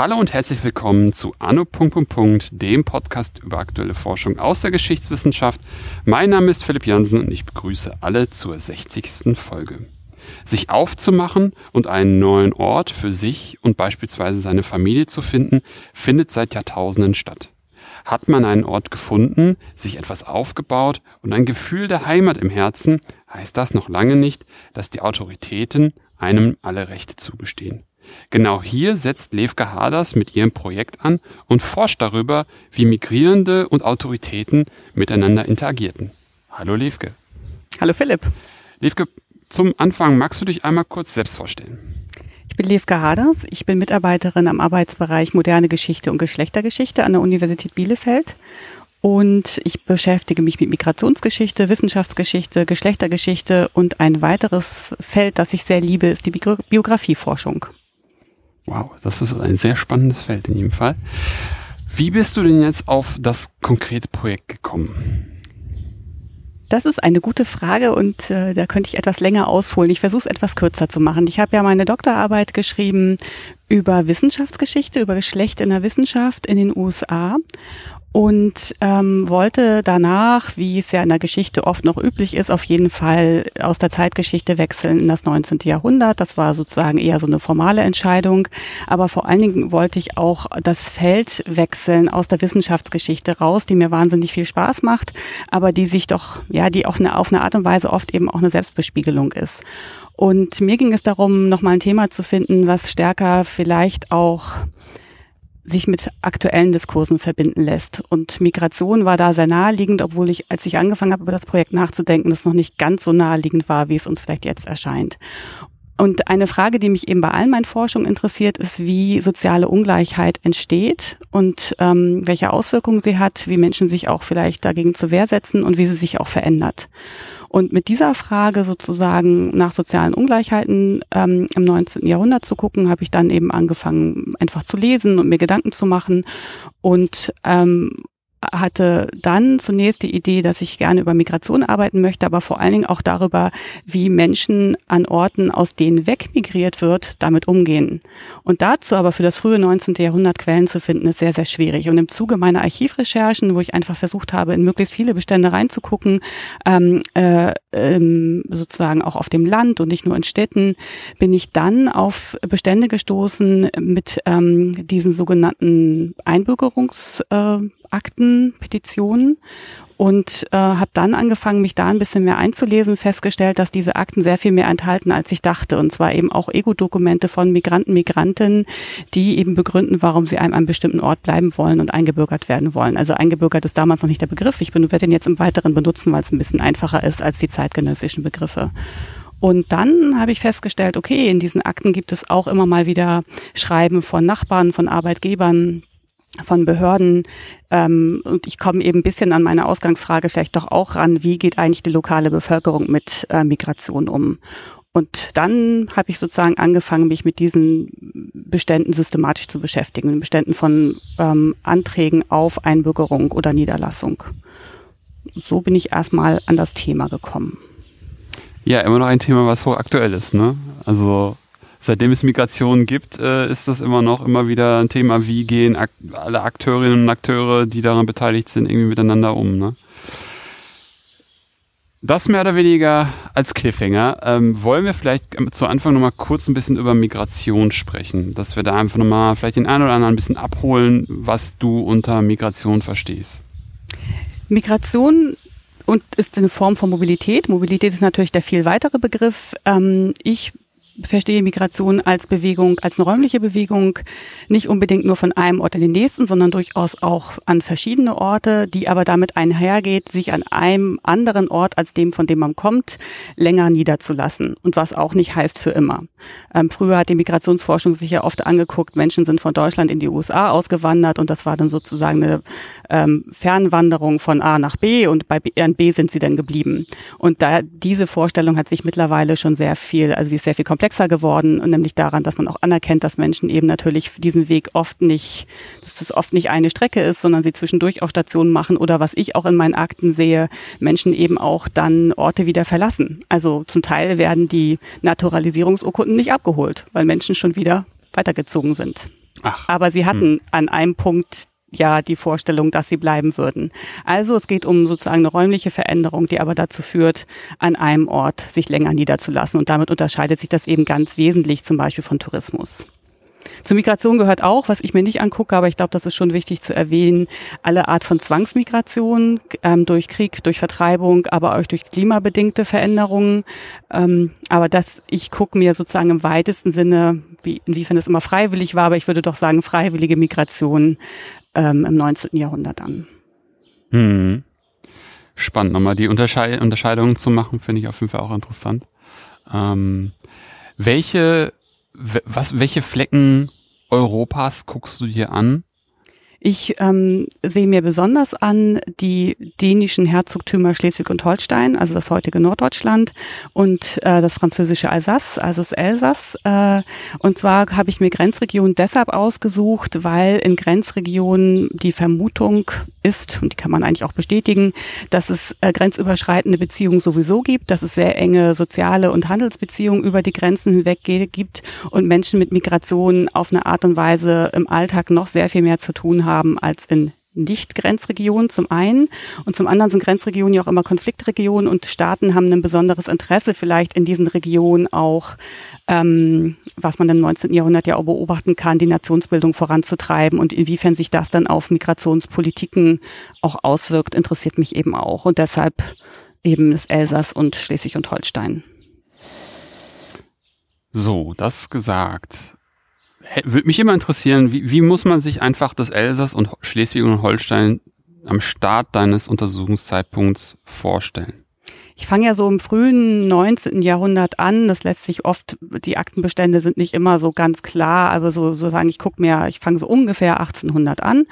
Hallo und herzlich willkommen zu Anno. dem Podcast über aktuelle Forschung aus der Geschichtswissenschaft. Mein Name ist Philipp Jansen und ich begrüße alle zur 60. Folge. Sich aufzumachen und einen neuen Ort für sich und beispielsweise seine Familie zu finden, findet seit Jahrtausenden statt. Hat man einen Ort gefunden, sich etwas aufgebaut und ein Gefühl der Heimat im Herzen, heißt das noch lange nicht, dass die Autoritäten einem alle Rechte zugestehen. Genau hier setzt Levke Haders mit ihrem Projekt an und forscht darüber, wie Migrierende und Autoritäten miteinander interagierten. Hallo Levke. Hallo Philipp. Levke, zum Anfang magst du dich einmal kurz selbst vorstellen? Ich bin Levke Haders. Ich bin Mitarbeiterin am Arbeitsbereich Moderne Geschichte und Geschlechtergeschichte an der Universität Bielefeld. Und ich beschäftige mich mit Migrationsgeschichte, Wissenschaftsgeschichte, Geschlechtergeschichte und ein weiteres Feld, das ich sehr liebe, ist die Biografieforschung. Wow, das ist ein sehr spannendes Feld in jedem Fall. Wie bist du denn jetzt auf das konkrete Projekt gekommen? Das ist eine gute Frage und äh, da könnte ich etwas länger ausholen. Ich versuche es etwas kürzer zu machen. Ich habe ja meine Doktorarbeit geschrieben über Wissenschaftsgeschichte, über Geschlecht in der Wissenschaft in den USA und ähm, wollte danach, wie es ja in der Geschichte oft noch üblich ist, auf jeden Fall aus der Zeitgeschichte wechseln in das 19. Jahrhundert. Das war sozusagen eher so eine formale Entscheidung. Aber vor allen Dingen wollte ich auch das Feld wechseln aus der Wissenschaftsgeschichte raus, die mir wahnsinnig viel Spaß macht, aber die sich doch, ja, die auch eine, auf eine Art und Weise oft eben auch eine Selbstbespiegelung ist. Und mir ging es darum, nochmal ein Thema zu finden, was stärker vielleicht auch sich mit aktuellen Diskursen verbinden lässt. Und Migration war da sehr naheliegend, obwohl ich, als ich angefangen habe, über das Projekt nachzudenken, das noch nicht ganz so naheliegend war, wie es uns vielleicht jetzt erscheint. Und eine Frage, die mich eben bei all meinen Forschungen interessiert, ist, wie soziale Ungleichheit entsteht und ähm, welche Auswirkungen sie hat, wie Menschen sich auch vielleicht dagegen zur Wehr setzen und wie sie sich auch verändert. Und mit dieser Frage sozusagen nach sozialen Ungleichheiten ähm, im 19. Jahrhundert zu gucken, habe ich dann eben angefangen, einfach zu lesen und mir Gedanken zu machen und ähm, hatte dann zunächst die Idee, dass ich gerne über Migration arbeiten möchte, aber vor allen Dingen auch darüber, wie Menschen an Orten, aus denen wegmigriert wird, damit umgehen. Und dazu aber für das frühe 19. Jahrhundert Quellen zu finden, ist sehr, sehr schwierig. Und im Zuge meiner Archivrecherchen, wo ich einfach versucht habe, in möglichst viele Bestände reinzugucken, ähm, äh, ähm, sozusagen auch auf dem Land und nicht nur in Städten, bin ich dann auf Bestände gestoßen mit ähm, diesen sogenannten Einbürgerungs äh, Akten, Petitionen und äh, habe dann angefangen, mich da ein bisschen mehr einzulesen, festgestellt, dass diese Akten sehr viel mehr enthalten, als ich dachte. Und zwar eben auch Ego-Dokumente von Migranten, Migrantinnen, die eben begründen, warum sie an einem bestimmten Ort bleiben wollen und eingebürgert werden wollen. Also eingebürgert ist damals noch nicht der Begriff. Ich werde den jetzt im Weiteren benutzen, weil es ein bisschen einfacher ist als die zeitgenössischen Begriffe. Und dann habe ich festgestellt, okay, in diesen Akten gibt es auch immer mal wieder Schreiben von Nachbarn, von Arbeitgebern, von Behörden. Ähm, und ich komme eben ein bisschen an meine Ausgangsfrage vielleicht doch auch ran, wie geht eigentlich die lokale Bevölkerung mit äh, Migration um? Und dann habe ich sozusagen angefangen, mich mit diesen Beständen systematisch zu beschäftigen, Beständen von ähm, Anträgen auf Einbürgerung oder Niederlassung. So bin ich erstmal an das Thema gekommen. Ja, immer noch ein Thema, was hochaktuell ist, ne? Also seitdem es Migration gibt, äh, ist das immer noch immer wieder ein Thema, wie gehen ak alle Akteurinnen und Akteure, die daran beteiligt sind, irgendwie miteinander um. Ne? Das mehr oder weniger als Cliffhanger. Ähm, wollen wir vielleicht zu Anfang nochmal kurz ein bisschen über Migration sprechen, dass wir da einfach nochmal vielleicht den einen oder anderen ein bisschen abholen, was du unter Migration verstehst. Migration und ist eine Form von Mobilität. Mobilität ist natürlich der viel weitere Begriff. Ähm, ich verstehe Migration als Bewegung, als eine räumliche Bewegung, nicht unbedingt nur von einem Ort in den nächsten, sondern durchaus auch an verschiedene Orte, die aber damit einhergeht, sich an einem anderen Ort als dem, von dem man kommt, länger niederzulassen. Und was auch nicht heißt für immer. Ähm, früher hat die Migrationsforschung sich ja oft angeguckt, Menschen sind von Deutschland in die USA ausgewandert und das war dann sozusagen eine ähm, Fernwanderung von A nach B und bei B, an B sind sie dann geblieben. Und da diese Vorstellung hat sich mittlerweile schon sehr viel, also sie ist sehr viel komplexer komplexer geworden und nämlich daran, dass man auch anerkennt, dass Menschen eben natürlich diesen Weg oft nicht, dass das oft nicht eine Strecke ist, sondern sie zwischendurch auch Stationen machen oder was ich auch in meinen Akten sehe, Menschen eben auch dann Orte wieder verlassen. Also zum Teil werden die Naturalisierungsurkunden nicht abgeholt, weil Menschen schon wieder weitergezogen sind. Ach. Aber sie hatten hm. an einem Punkt ja die Vorstellung, dass sie bleiben würden. Also es geht um sozusagen eine räumliche Veränderung, die aber dazu führt, an einem Ort sich länger niederzulassen. Und damit unterscheidet sich das eben ganz wesentlich zum Beispiel von Tourismus. Zur Migration gehört auch, was ich mir nicht angucke, aber ich glaube, das ist schon wichtig zu erwähnen, alle Art von Zwangsmigration ähm, durch Krieg, durch Vertreibung, aber auch durch klimabedingte Veränderungen. Ähm, aber das, ich gucke mir sozusagen im weitesten Sinne, wie, inwiefern es immer freiwillig war, aber ich würde doch sagen, freiwillige Migration ähm, im 19. Jahrhundert an. Hm. Spannend, nochmal die Unterschei Unterscheidungen zu machen, finde ich auf jeden Fall auch interessant. Ähm, welche was, welche Flecken Europas guckst du dir an? Ich ähm, sehe mir besonders an die dänischen Herzogtümer Schleswig und Holstein, also das heutige Norddeutschland und äh, das französische Alsace, also das Elsass. Äh, und zwar habe ich mir Grenzregionen deshalb ausgesucht, weil in Grenzregionen die Vermutung ist, und die kann man eigentlich auch bestätigen, dass es äh, grenzüberschreitende Beziehungen sowieso gibt, dass es sehr enge soziale und Handelsbeziehungen über die Grenzen hinweg gibt und Menschen mit Migration auf eine Art und Weise im Alltag noch sehr viel mehr zu tun haben haben als in nicht-Grenzregionen zum einen und zum anderen sind Grenzregionen ja auch immer Konfliktregionen und Staaten haben ein besonderes Interesse vielleicht in diesen Regionen auch, ähm, was man im 19. Jahrhundert ja auch beobachten kann, die Nationsbildung voranzutreiben und inwiefern sich das dann auf Migrationspolitiken auch auswirkt, interessiert mich eben auch und deshalb eben das Elsass und Schleswig und Holstein. So, das gesagt würde mich immer interessieren, wie, wie muss man sich einfach das Elsass und Schleswig und Holstein am Start deines Untersuchungszeitpunkts vorstellen? Ich fange ja so im frühen 19. Jahrhundert an. Das lässt sich oft, die Aktenbestände sind nicht immer so ganz klar, aber so, so sagen, ich gucke mir, ich fange so ungefähr 1800 an.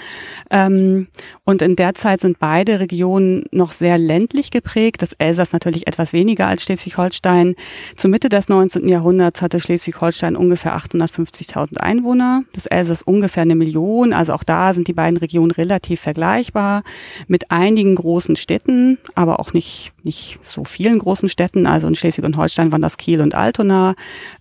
Ähm, und in der Zeit sind beide Regionen noch sehr ländlich geprägt. Das Elsass natürlich etwas weniger als Schleswig-Holstein. Zur Mitte des 19. Jahrhunderts hatte Schleswig-Holstein ungefähr 850.000 Einwohner. Das Elsass ungefähr eine Million. Also auch da sind die beiden Regionen relativ vergleichbar mit einigen großen Städten, aber auch nicht, nicht so so vielen großen Städten, also in Schleswig und Holstein waren das Kiel und Altona,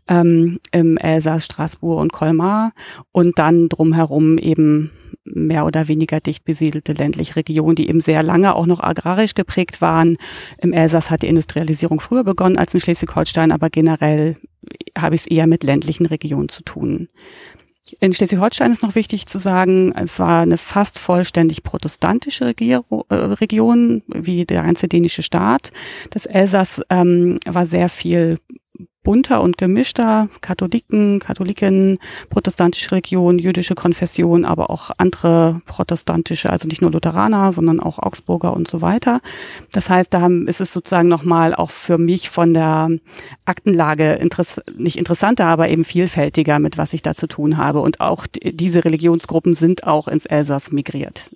ähm, im Elsass Straßburg und Colmar und dann drumherum eben mehr oder weniger dicht besiedelte ländliche Regionen, die eben sehr lange auch noch agrarisch geprägt waren. Im Elsass hat die Industrialisierung früher begonnen als in Schleswig-Holstein, aber generell habe ich es eher mit ländlichen Regionen zu tun. In Schleswig-Holstein ist noch wichtig zu sagen, es war eine fast vollständig protestantische Regierung, äh, Region, wie der ganze dänische Staat. Das Elsass ähm, war sehr viel bunter und gemischter, Katholiken, Katholiken, protestantische Region, jüdische Konfession, aber auch andere protestantische, also nicht nur Lutheraner, sondern auch Augsburger und so weiter. Das heißt, da ist es sozusagen nochmal auch für mich von der Aktenlage interess nicht interessanter, aber eben vielfältiger, mit was ich da zu tun habe. Und auch diese Religionsgruppen sind auch ins Elsass migriert.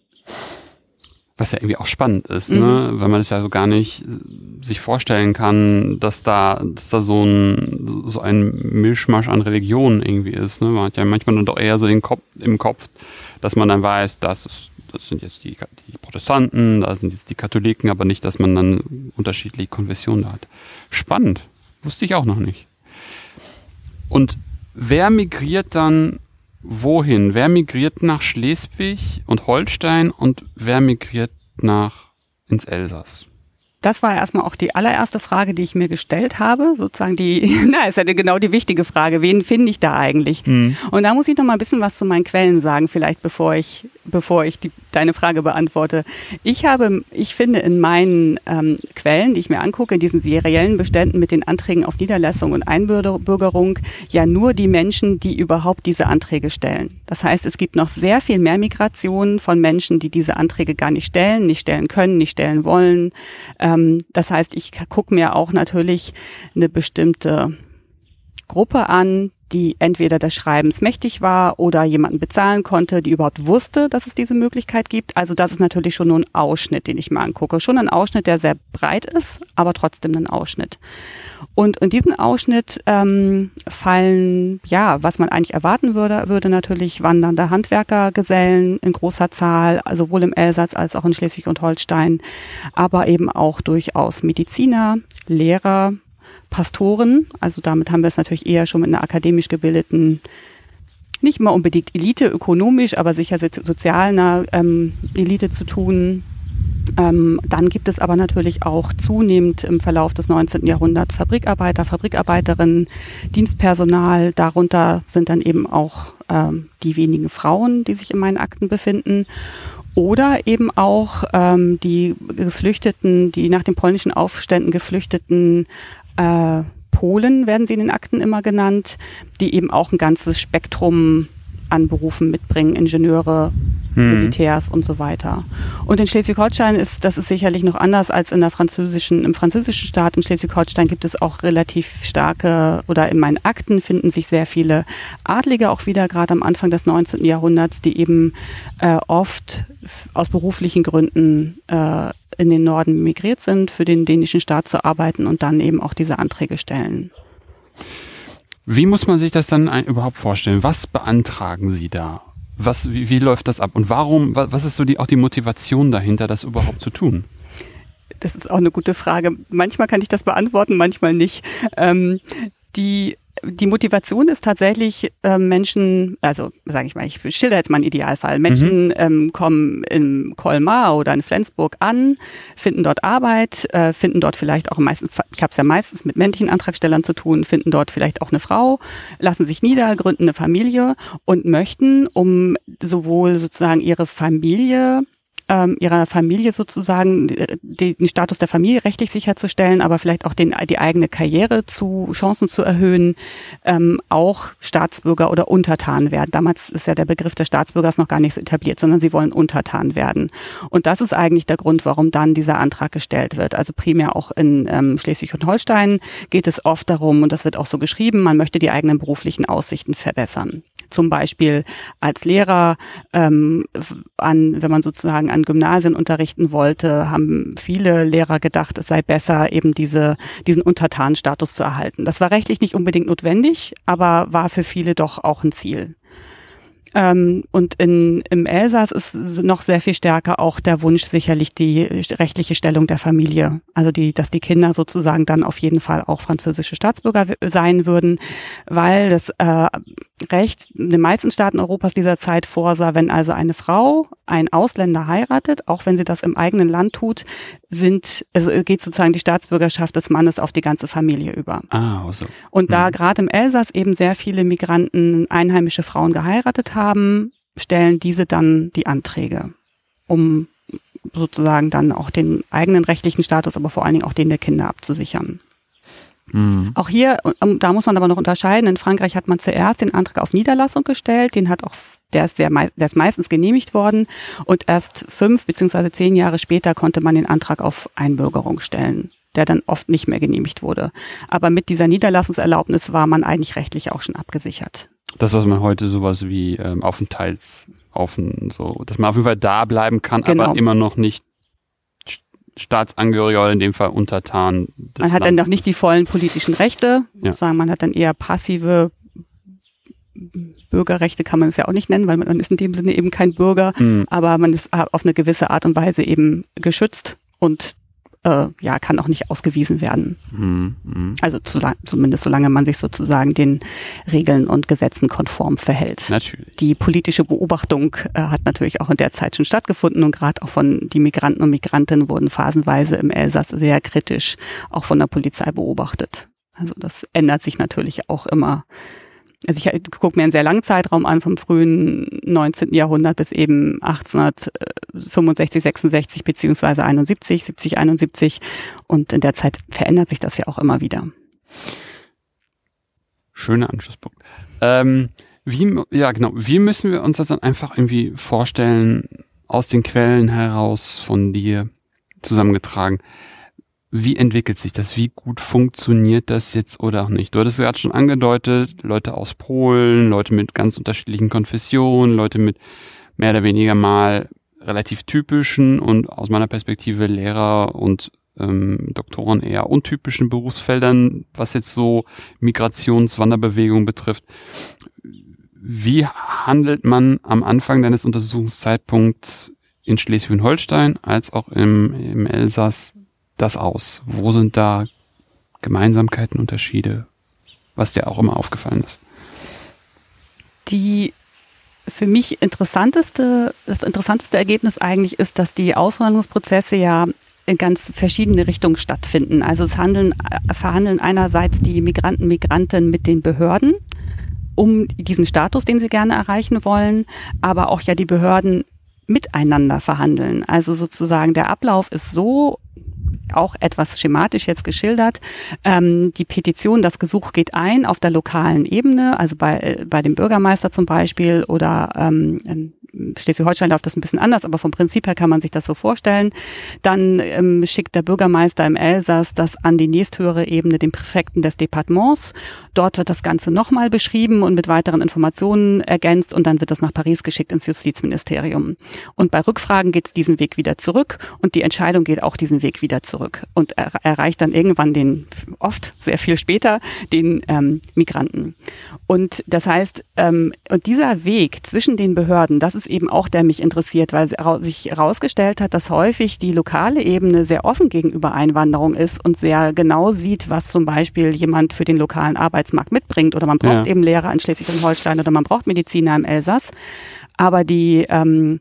Was ja irgendwie auch spannend ist, ne? mhm. ne? weil man es ja so gar nicht sich vorstellen kann, dass da, dass da so ein, so ein Mischmasch an Religionen irgendwie ist. Ne? Man hat ja manchmal dann doch eher so den Kopf, im Kopf, dass man dann weiß, das, ist, das sind jetzt die, die Protestanten, da sind jetzt die Katholiken, aber nicht, dass man dann unterschiedliche Konfessionen hat. Spannend. Wusste ich auch noch nicht. Und wer migriert dann wohin? Wer migriert nach Schleswig und Holstein und wer migriert nach ins Elsass? Das war erstmal auch die allererste Frage, die ich mir gestellt habe. Sozusagen die, na, ist ja genau die wichtige Frage. Wen finde ich da eigentlich? Mhm. Und da muss ich noch mal ein bisschen was zu meinen Quellen sagen, vielleicht bevor ich, bevor ich die, deine Frage beantworte. Ich habe, ich finde in meinen ähm, Quellen, die ich mir angucke, in diesen seriellen Beständen mit den Anträgen auf Niederlassung und Einbürgerung, ja nur die Menschen, die überhaupt diese Anträge stellen. Das heißt, es gibt noch sehr viel mehr Migration von Menschen, die diese Anträge gar nicht stellen, nicht stellen können, nicht stellen wollen. Äh, ähm, das heißt, ich gucke mir auch natürlich eine bestimmte Gruppe an, die entweder des Schreibens mächtig war oder jemanden bezahlen konnte, die überhaupt wusste, dass es diese Möglichkeit gibt. Also das ist natürlich schon nur ein Ausschnitt, den ich mal angucke. Schon ein Ausschnitt, der sehr breit ist, aber trotzdem ein Ausschnitt. Und in diesen Ausschnitt ähm, fallen, ja, was man eigentlich erwarten würde, würde natürlich wandernde Handwerkergesellen in großer Zahl, sowohl im Elsass als auch in Schleswig und Holstein, aber eben auch durchaus Mediziner, Lehrer, Pastoren. Also damit haben wir es natürlich eher schon mit einer akademisch gebildeten nicht mal unbedingt Elite ökonomisch, aber sicher sozialer ähm, Elite zu tun. Ähm, dann gibt es aber natürlich auch zunehmend im Verlauf des 19. Jahrhunderts Fabrikarbeiter, Fabrikarbeiterinnen, Dienstpersonal. Darunter sind dann eben auch ähm, die wenigen Frauen, die sich in meinen Akten befinden. Oder eben auch ähm, die Geflüchteten, die nach den polnischen Aufständen geflüchteten äh, Polen, werden sie in den Akten immer genannt, die eben auch ein ganzes Spektrum an Berufen mitbringen, Ingenieure, hm. Militärs und so weiter. Und in Schleswig-Holstein ist das ist sicherlich noch anders als in der französischen im französischen Staat. In Schleswig-Holstein gibt es auch relativ starke oder in meinen Akten finden sich sehr viele Adlige auch wieder gerade am Anfang des 19. Jahrhunderts, die eben äh, oft aus beruflichen Gründen äh, in den Norden migriert sind, für den dänischen Staat zu arbeiten und dann eben auch diese Anträge stellen. Wie muss man sich das dann überhaupt vorstellen? Was beantragen Sie da? Was, wie, wie läuft das ab? Und warum, was ist so die, auch die Motivation dahinter, das überhaupt zu tun? Das ist auch eine gute Frage. Manchmal kann ich das beantworten, manchmal nicht. Ähm, die die Motivation ist tatsächlich äh, Menschen, also sage ich mal, ich schilder jetzt mal einen Idealfall. Menschen mhm. ähm, kommen in Colmar oder in Flensburg an, finden dort Arbeit, äh, finden dort vielleicht auch meistens, ich habe es ja meistens mit männlichen Antragstellern zu tun, finden dort vielleicht auch eine Frau, lassen sich nieder, gründen eine Familie und möchten, um sowohl sozusagen ihre Familie ähm, ihrer Familie sozusagen den, den Status der Familie rechtlich sicherzustellen, aber vielleicht auch den, die eigene Karriere zu Chancen zu erhöhen, ähm, auch Staatsbürger oder Untertan werden. Damals ist ja der Begriff des Staatsbürgers noch gar nicht so etabliert, sondern sie wollen Untertan werden. Und das ist eigentlich der Grund, warum dann dieser Antrag gestellt wird. Also primär auch in ähm, Schleswig und Holstein geht es oft darum, und das wird auch so geschrieben, man möchte die eigenen beruflichen Aussichten verbessern zum Beispiel als Lehrer ähm, an, wenn man sozusagen an Gymnasien unterrichten wollte, haben viele Lehrer gedacht, es sei besser, eben diese, diesen Untertanenstatus zu erhalten. Das war rechtlich nicht unbedingt notwendig, aber war für viele doch auch ein Ziel. Ähm, und in, im Elsass ist noch sehr viel stärker auch der Wunsch sicherlich die rechtliche Stellung der Familie. Also die, dass die Kinder sozusagen dann auf jeden Fall auch französische Staatsbürger sein würden, weil das äh, Recht in den meisten Staaten Europas dieser Zeit vorsah, wenn also eine Frau einen Ausländer heiratet, auch wenn sie das im eigenen Land tut, sind, also geht sozusagen die Staatsbürgerschaft des Mannes auf die ganze Familie über. Ah, also. Und da mhm. gerade im Elsass eben sehr viele Migranten einheimische Frauen geheiratet haben, stellen diese dann die Anträge, um sozusagen dann auch den eigenen rechtlichen Status, aber vor allen Dingen auch den der Kinder abzusichern. Mhm. Auch hier, da muss man aber noch unterscheiden. In Frankreich hat man zuerst den Antrag auf Niederlassung gestellt. Den hat auch, der ist sehr, der ist meistens genehmigt worden. Und erst fünf beziehungsweise zehn Jahre später konnte man den Antrag auf Einbürgerung stellen der dann oft nicht mehr genehmigt wurde. Aber mit dieser Niederlassungserlaubnis war man eigentlich rechtlich auch schon abgesichert. Das, was man heute sowas wie ähm, Aufenthalts, so, dass man auf jeden Fall da bleiben kann, genau. aber immer noch nicht Staatsangehöriger oder in dem Fall Untertan. Man hat Landes dann noch nicht die vollen politischen Rechte, ja. sagen, man hat dann eher passive Bürgerrechte kann man es ja auch nicht nennen, weil man ist in dem Sinne eben kein Bürger, mhm. aber man ist auf eine gewisse Art und Weise eben geschützt und äh, ja, kann auch nicht ausgewiesen werden. Mhm. Also zu, zumindest solange man sich sozusagen den Regeln und Gesetzen konform verhält. Natürlich. Die politische Beobachtung äh, hat natürlich auch in der Zeit schon stattgefunden und gerade auch von die Migranten und Migrantinnen wurden phasenweise im Elsass sehr kritisch auch von der Polizei beobachtet. Also das ändert sich natürlich auch immer also ich gucke mir einen sehr langen Zeitraum an, vom frühen 19. Jahrhundert bis eben 1865, 66 beziehungsweise 71, 70, 71 und in der Zeit verändert sich das ja auch immer wieder. Schöner Anschlusspunkt. Ähm, wie, ja genau, wie müssen wir uns das dann einfach irgendwie vorstellen, aus den Quellen heraus von dir zusammengetragen? Wie entwickelt sich das? Wie gut funktioniert das jetzt oder auch nicht? Du hattest gerade schon angedeutet, Leute aus Polen, Leute mit ganz unterschiedlichen Konfessionen, Leute mit mehr oder weniger mal relativ typischen und aus meiner Perspektive Lehrer und ähm, Doktoren eher untypischen Berufsfeldern, was jetzt so Migrationswanderbewegung betrifft. Wie handelt man am Anfang deines Untersuchungszeitpunkts in Schleswig-Holstein als auch im, im Elsass das aus? Wo sind da Gemeinsamkeiten, Unterschiede, was dir auch immer aufgefallen ist? Die für mich interessanteste, das interessanteste Ergebnis eigentlich ist, dass die Auswanderungsprozesse ja in ganz verschiedene Richtungen stattfinden. Also es handeln, verhandeln einerseits die Migranten, Migranten mit den Behörden um diesen Status, den sie gerne erreichen wollen, aber auch ja die Behörden miteinander verhandeln. Also sozusagen der Ablauf ist so auch etwas schematisch jetzt geschildert. Ähm, die Petition, das Gesuch geht ein auf der lokalen Ebene, also bei, äh, bei dem Bürgermeister zum Beispiel oder ähm, Schleswig-Holstein läuft das ein bisschen anders, aber vom Prinzip her kann man sich das so vorstellen. Dann ähm, schickt der Bürgermeister im Elsass das an die nächsthöhere Ebene, den Präfekten des Departements. Dort wird das Ganze nochmal beschrieben und mit weiteren Informationen ergänzt und dann wird das nach Paris geschickt ins Justizministerium. Und bei Rückfragen geht es diesen Weg wieder zurück und die Entscheidung geht auch diesen Weg wieder zurück und er erreicht dann irgendwann den, oft sehr viel später, den ähm, Migranten. Und das heißt, ähm, und dieser Weg zwischen den Behörden, das ist eben auch, der mich interessiert, weil sich herausgestellt hat, dass häufig die lokale Ebene sehr offen gegenüber Einwanderung ist und sehr genau sieht, was zum Beispiel jemand für den lokalen Arbeitsmarkt mitbringt. Oder man braucht ja. eben Lehrer in Schleswig-Holstein oder man braucht Mediziner im Elsass. Aber die ähm,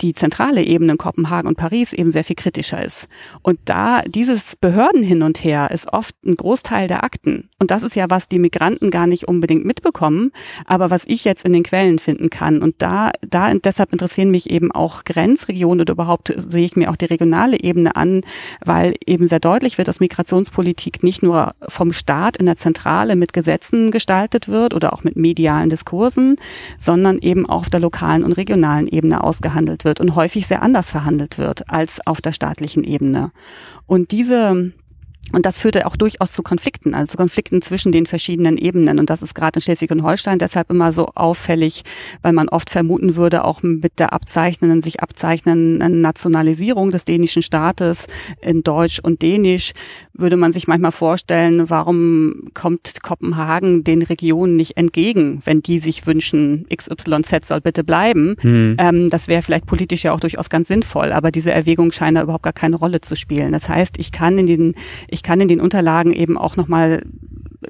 die zentrale Ebene in Kopenhagen und Paris eben sehr viel kritischer ist. Und da dieses Behörden hin und her ist oft ein Großteil der Akten. Und das ist ja, was die Migranten gar nicht unbedingt mitbekommen, aber was ich jetzt in den Quellen finden kann. Und da, da deshalb interessieren mich eben auch Grenzregionen oder überhaupt sehe ich mir auch die regionale Ebene an, weil eben sehr deutlich wird, dass Migrationspolitik nicht nur vom Staat in der Zentrale mit Gesetzen gestaltet wird oder auch mit medialen Diskursen, sondern eben auch auf der lokalen und regionalen Ebene ausgehandelt wird und häufig sehr anders verhandelt wird als auf der staatlichen Ebene. Und diese und das führte auch durchaus zu Konflikten, also zu Konflikten zwischen den verschiedenen Ebenen. Und das ist gerade in Schleswig und Holstein deshalb immer so auffällig, weil man oft vermuten würde, auch mit der abzeichnenden, sich abzeichnenden Nationalisierung des dänischen Staates in Deutsch und Dänisch, würde man sich manchmal vorstellen, warum kommt Kopenhagen den Regionen nicht entgegen, wenn die sich wünschen, XYZ soll bitte bleiben. Hm. Ähm, das wäre vielleicht politisch ja auch durchaus ganz sinnvoll, aber diese Erwägung scheint da überhaupt gar keine Rolle zu spielen. Das heißt, ich kann in den, ich kann in den Unterlagen eben auch nochmal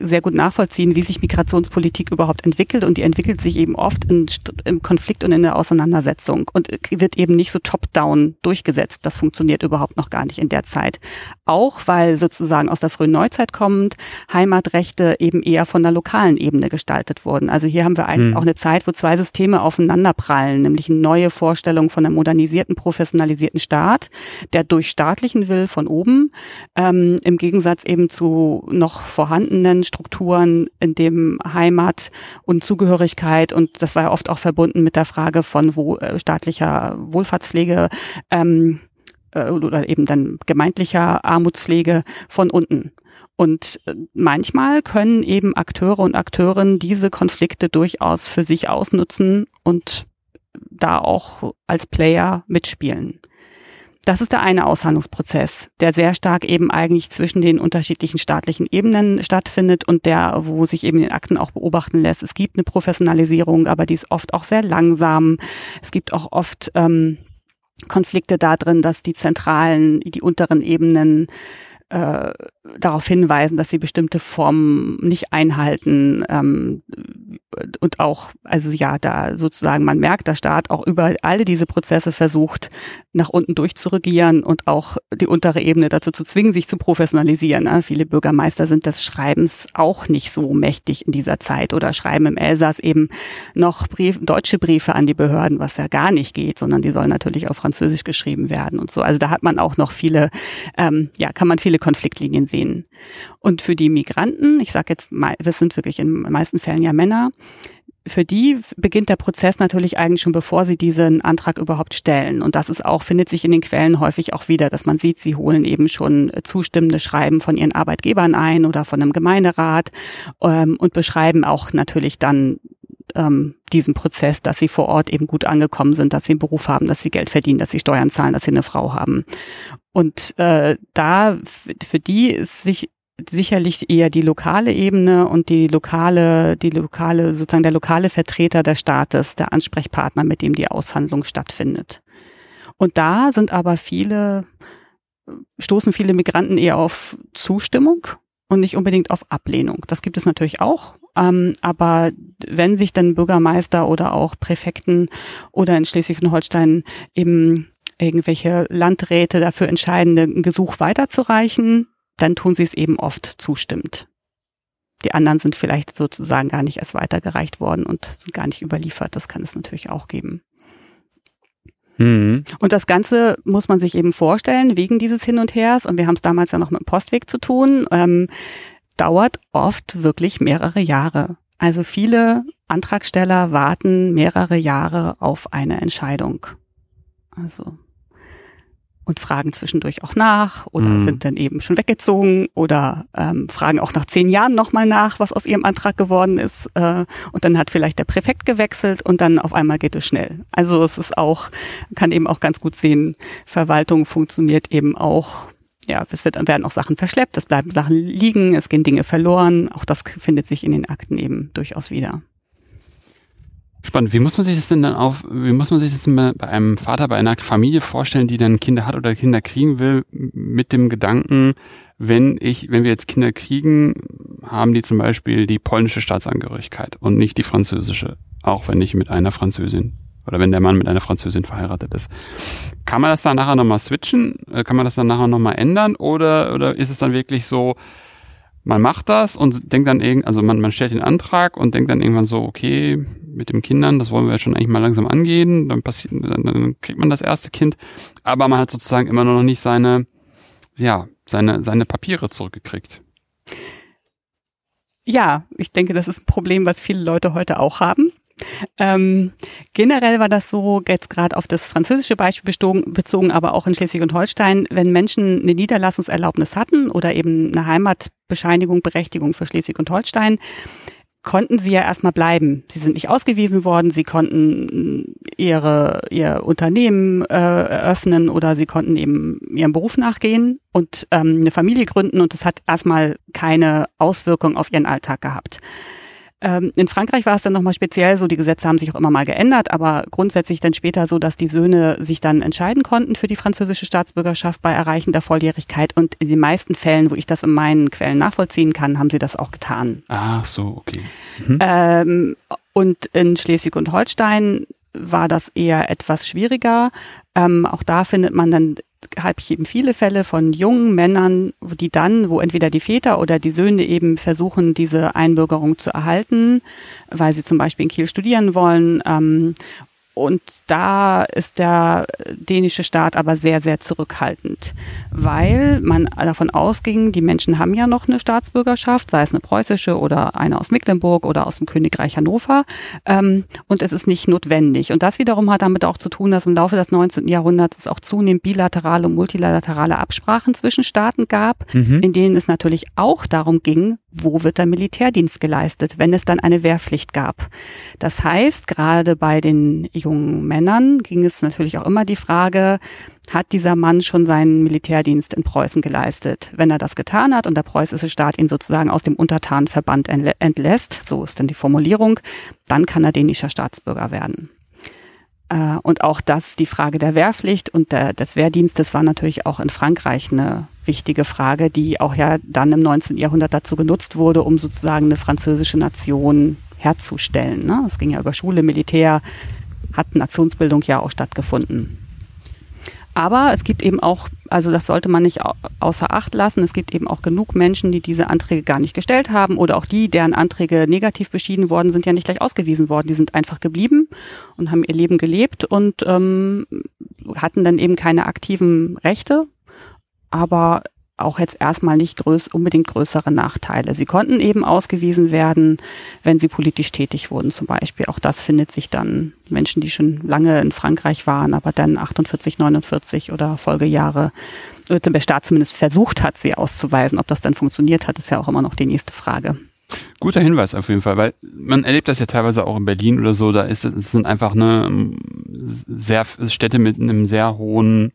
sehr gut nachvollziehen, wie sich Migrationspolitik überhaupt entwickelt und die entwickelt sich eben oft in, im Konflikt und in der Auseinandersetzung und wird eben nicht so top-down durchgesetzt. Das funktioniert überhaupt noch gar nicht in der Zeit. Auch weil sozusagen aus der frühen Neuzeit kommend Heimatrechte eben eher von der lokalen Ebene gestaltet wurden. Also hier haben wir eigentlich mhm. auch eine Zeit, wo zwei Systeme aufeinanderprallen, nämlich eine neue Vorstellung von einem modernisierten, professionalisierten Staat, der durchstaatlichen will von oben, ähm, im Gegensatz eben zu noch vorhandenen Strukturen, in dem Heimat und Zugehörigkeit und das war ja oft auch verbunden mit der Frage von wo, äh, staatlicher Wohlfahrtspflege ähm, äh, oder eben dann gemeindlicher Armutspflege von unten. Und äh, manchmal können eben Akteure und Akteurinnen diese Konflikte durchaus für sich ausnutzen und da auch als Player mitspielen. Das ist der eine Aushandlungsprozess, der sehr stark eben eigentlich zwischen den unterschiedlichen staatlichen Ebenen stattfindet und der, wo sich eben in den Akten auch beobachten lässt. Es gibt eine Professionalisierung, aber die ist oft auch sehr langsam. Es gibt auch oft ähm, Konflikte da drin, dass die zentralen, die unteren Ebenen äh, darauf hinweisen, dass sie bestimmte Formen nicht einhalten ähm, und auch, also ja, da sozusagen, man merkt, der Staat auch über alle diese Prozesse versucht, nach unten durchzuregieren und auch die untere Ebene dazu zu zwingen, sich zu professionalisieren. Ne? Viele Bürgermeister sind des Schreibens auch nicht so mächtig in dieser Zeit oder schreiben im Elsass eben noch Brief, deutsche Briefe an die Behörden, was ja gar nicht geht, sondern die sollen natürlich auf Französisch geschrieben werden und so. Also da hat man auch noch viele, ähm, ja, kann man viele Konfliktlinien sehen. Und für die Migranten, ich sage jetzt, wir sind wirklich in meisten Fällen ja Männer, für die beginnt der Prozess natürlich eigentlich schon bevor sie diesen Antrag überhaupt stellen. Und das ist auch, findet sich in den Quellen häufig auch wieder, dass man sieht, sie holen eben schon zustimmende Schreiben von ihren Arbeitgebern ein oder von einem Gemeinderat ähm, und beschreiben auch natürlich dann ähm, diesen Prozess, dass sie vor Ort eben gut angekommen sind, dass sie einen Beruf haben, dass sie Geld verdienen, dass sie Steuern zahlen, dass sie eine Frau haben. Und äh, da für die ist sich sicherlich eher die lokale Ebene und die lokale, die lokale, sozusagen der lokale Vertreter des Staates, der Ansprechpartner, mit dem die Aushandlung stattfindet. Und da sind aber viele, stoßen viele Migranten eher auf Zustimmung und nicht unbedingt auf Ablehnung. Das gibt es natürlich auch. Ähm, aber wenn sich dann Bürgermeister oder auch Präfekten oder in Schleswig und Holstein eben irgendwelche Landräte dafür entscheiden, ein Gesuch weiterzureichen, dann tun sie es eben oft zustimmend. Die anderen sind vielleicht sozusagen gar nicht erst weitergereicht worden und sind gar nicht überliefert. Das kann es natürlich auch geben. Mhm. Und das Ganze muss man sich eben vorstellen, wegen dieses Hin und Hers, und wir haben es damals ja noch mit dem Postweg zu tun, ähm, dauert oft wirklich mehrere Jahre. Also viele Antragsteller warten mehrere Jahre auf eine Entscheidung. Also und fragen zwischendurch auch nach oder mhm. sind dann eben schon weggezogen oder ähm, fragen auch nach zehn Jahren nochmal nach, was aus ihrem Antrag geworden ist. Äh, und dann hat vielleicht der Präfekt gewechselt und dann auf einmal geht es schnell. Also es ist auch, kann eben auch ganz gut sehen, Verwaltung funktioniert eben auch. Ja, es wird, werden auch Sachen verschleppt, es bleiben Sachen liegen, es gehen Dinge verloren. Auch das findet sich in den Akten eben durchaus wieder. Spannend. Wie muss man sich das denn dann auf, wie muss man sich das denn bei einem Vater, bei einer Familie vorstellen, die dann Kinder hat oder Kinder kriegen will, mit dem Gedanken, wenn ich, wenn wir jetzt Kinder kriegen, haben die zum Beispiel die polnische Staatsangehörigkeit und nicht die französische, auch wenn ich mit einer Französin oder wenn der Mann mit einer Französin verheiratet ist. Kann man das dann nachher nochmal switchen? Äh, kann man das dann nachher nochmal ändern? Oder, oder ist es dann wirklich so, man macht das und denkt dann irgend, also man, man stellt den Antrag und denkt dann irgendwann so, okay, mit den Kindern, das wollen wir ja schon eigentlich mal langsam angehen, dann passiert, dann, dann kriegt man das erste Kind, aber man hat sozusagen immer noch nicht seine, ja, seine, seine Papiere zurückgekriegt. Ja, ich denke, das ist ein Problem, was viele Leute heute auch haben. Ähm, generell war das so, jetzt gerade auf das französische Beispiel bezogen, bezogen, aber auch in Schleswig und Holstein, wenn Menschen eine Niederlassungserlaubnis hatten oder eben eine Heimatbescheinigung, Berechtigung für Schleswig und Holstein, konnten sie ja erstmal bleiben. Sie sind nicht ausgewiesen worden, sie konnten ihre, ihr Unternehmen äh, eröffnen oder sie konnten eben ihrem Beruf nachgehen und ähm, eine Familie gründen und das hat erstmal keine Auswirkung auf ihren Alltag gehabt. Ähm, in Frankreich war es dann nochmal speziell so, die Gesetze haben sich auch immer mal geändert, aber grundsätzlich dann später so, dass die Söhne sich dann entscheiden konnten für die französische Staatsbürgerschaft bei Erreichen der Volljährigkeit und in den meisten Fällen, wo ich das in meinen Quellen nachvollziehen kann, haben sie das auch getan. Ach so, okay. Mhm. Ähm, und in Schleswig und Holstein war das eher etwas schwieriger. Ähm, auch da findet man dann habe ich eben viele Fälle von jungen Männern, die dann, wo entweder die Väter oder die Söhne eben versuchen, diese Einbürgerung zu erhalten, weil sie zum Beispiel in Kiel studieren wollen ähm, und da ist der dänische Staat aber sehr, sehr zurückhaltend, weil man davon ausging, die Menschen haben ja noch eine Staatsbürgerschaft, sei es eine preußische oder eine aus Mecklenburg oder aus dem Königreich Hannover, ähm, und es ist nicht notwendig. Und das wiederum hat damit auch zu tun, dass im Laufe des 19. Jahrhunderts es auch zunehmend bilaterale und multilaterale Absprachen zwischen Staaten gab, mhm. in denen es natürlich auch darum ging, wo wird der Militärdienst geleistet, wenn es dann eine Wehrpflicht gab. Das heißt, gerade bei den jungen Männern ging es natürlich auch immer die Frage, hat dieser Mann schon seinen Militärdienst in Preußen geleistet? Wenn er das getan hat und der preußische Staat ihn sozusagen aus dem Untertanenverband entlässt, so ist dann die Formulierung, dann kann er dänischer Staatsbürger werden. Äh, und auch das, die Frage der Wehrpflicht und der, des Wehrdienstes war natürlich auch in Frankreich eine wichtige Frage, die auch ja dann im 19. Jahrhundert dazu genutzt wurde, um sozusagen eine französische Nation herzustellen. Ne? Es ging ja über Schule, Militär, hat Nationsbildung ja auch stattgefunden. Aber es gibt eben auch, also das sollte man nicht außer Acht lassen, es gibt eben auch genug Menschen, die diese Anträge gar nicht gestellt haben oder auch die, deren Anträge negativ beschieden worden sind, ja nicht gleich ausgewiesen worden. Die sind einfach geblieben und haben ihr Leben gelebt und ähm, hatten dann eben keine aktiven Rechte. Aber auch jetzt erstmal nicht größ unbedingt größere Nachteile. Sie konnten eben ausgewiesen werden, wenn sie politisch tätig wurden zum Beispiel. Auch das findet sich dann Menschen, die schon lange in Frankreich waren, aber dann 48, 49 oder Folgejahre der Staat zumindest versucht hat, sie auszuweisen. Ob das dann funktioniert hat, ist ja auch immer noch die nächste Frage. Guter Hinweis auf jeden Fall, weil man erlebt das ja teilweise auch in Berlin oder so. Da ist es sind einfach eine sehr Städte mit einem sehr hohen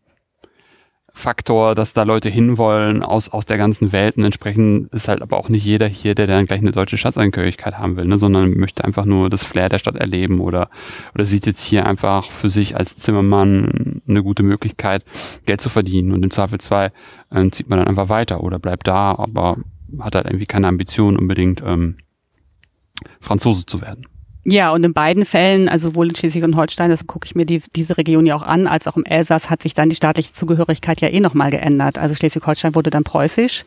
Faktor, dass da Leute hinwollen aus, aus der ganzen Welt. Und entsprechend ist halt aber auch nicht jeder hier, der dann gleich eine deutsche Staatsangehörigkeit haben will, ne, sondern möchte einfach nur das Flair der Stadt erleben oder, oder sieht jetzt hier einfach für sich als Zimmermann eine gute Möglichkeit, Geld zu verdienen. Und im Zweifelsfall äh, zieht man dann einfach weiter oder bleibt da, aber hat halt irgendwie keine Ambition unbedingt ähm, Franzose zu werden. Ja, und in beiden Fällen, also sowohl in Schleswig und Holstein, das gucke ich mir die, diese Region ja auch an, als auch im Elsass hat sich dann die staatliche Zugehörigkeit ja eh nochmal geändert. Also Schleswig-Holstein wurde dann preußisch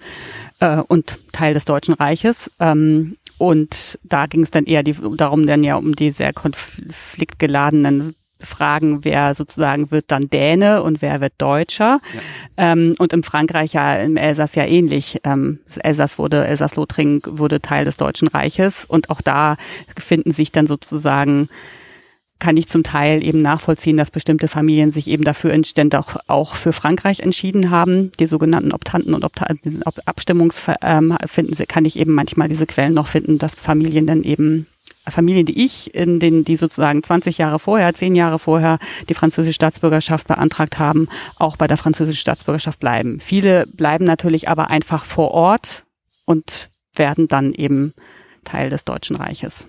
äh, und Teil des Deutschen Reiches. Ähm, und da ging es dann eher die, darum, dann ja um die sehr konfliktgeladenen fragen, wer sozusagen wird dann Däne und wer wird Deutscher. Ja. Ähm, und im Frankreich ja, im Elsass ja ähnlich. Ähm, Elsass wurde, Elsass-Lothringen wurde Teil des Deutschen Reiches und auch da finden sich dann sozusagen kann ich zum Teil eben nachvollziehen, dass bestimmte Familien sich eben dafür entstemmt auch, auch für Frankreich entschieden haben. Die sogenannten Optanten und Opta Abstimmungs ähm, finden, kann ich eben manchmal diese Quellen noch finden, dass Familien dann eben Familien, die ich in den, die sozusagen 20 Jahre vorher, 10 Jahre vorher die französische Staatsbürgerschaft beantragt haben, auch bei der französischen Staatsbürgerschaft bleiben. Viele bleiben natürlich aber einfach vor Ort und werden dann eben Teil des Deutschen Reiches.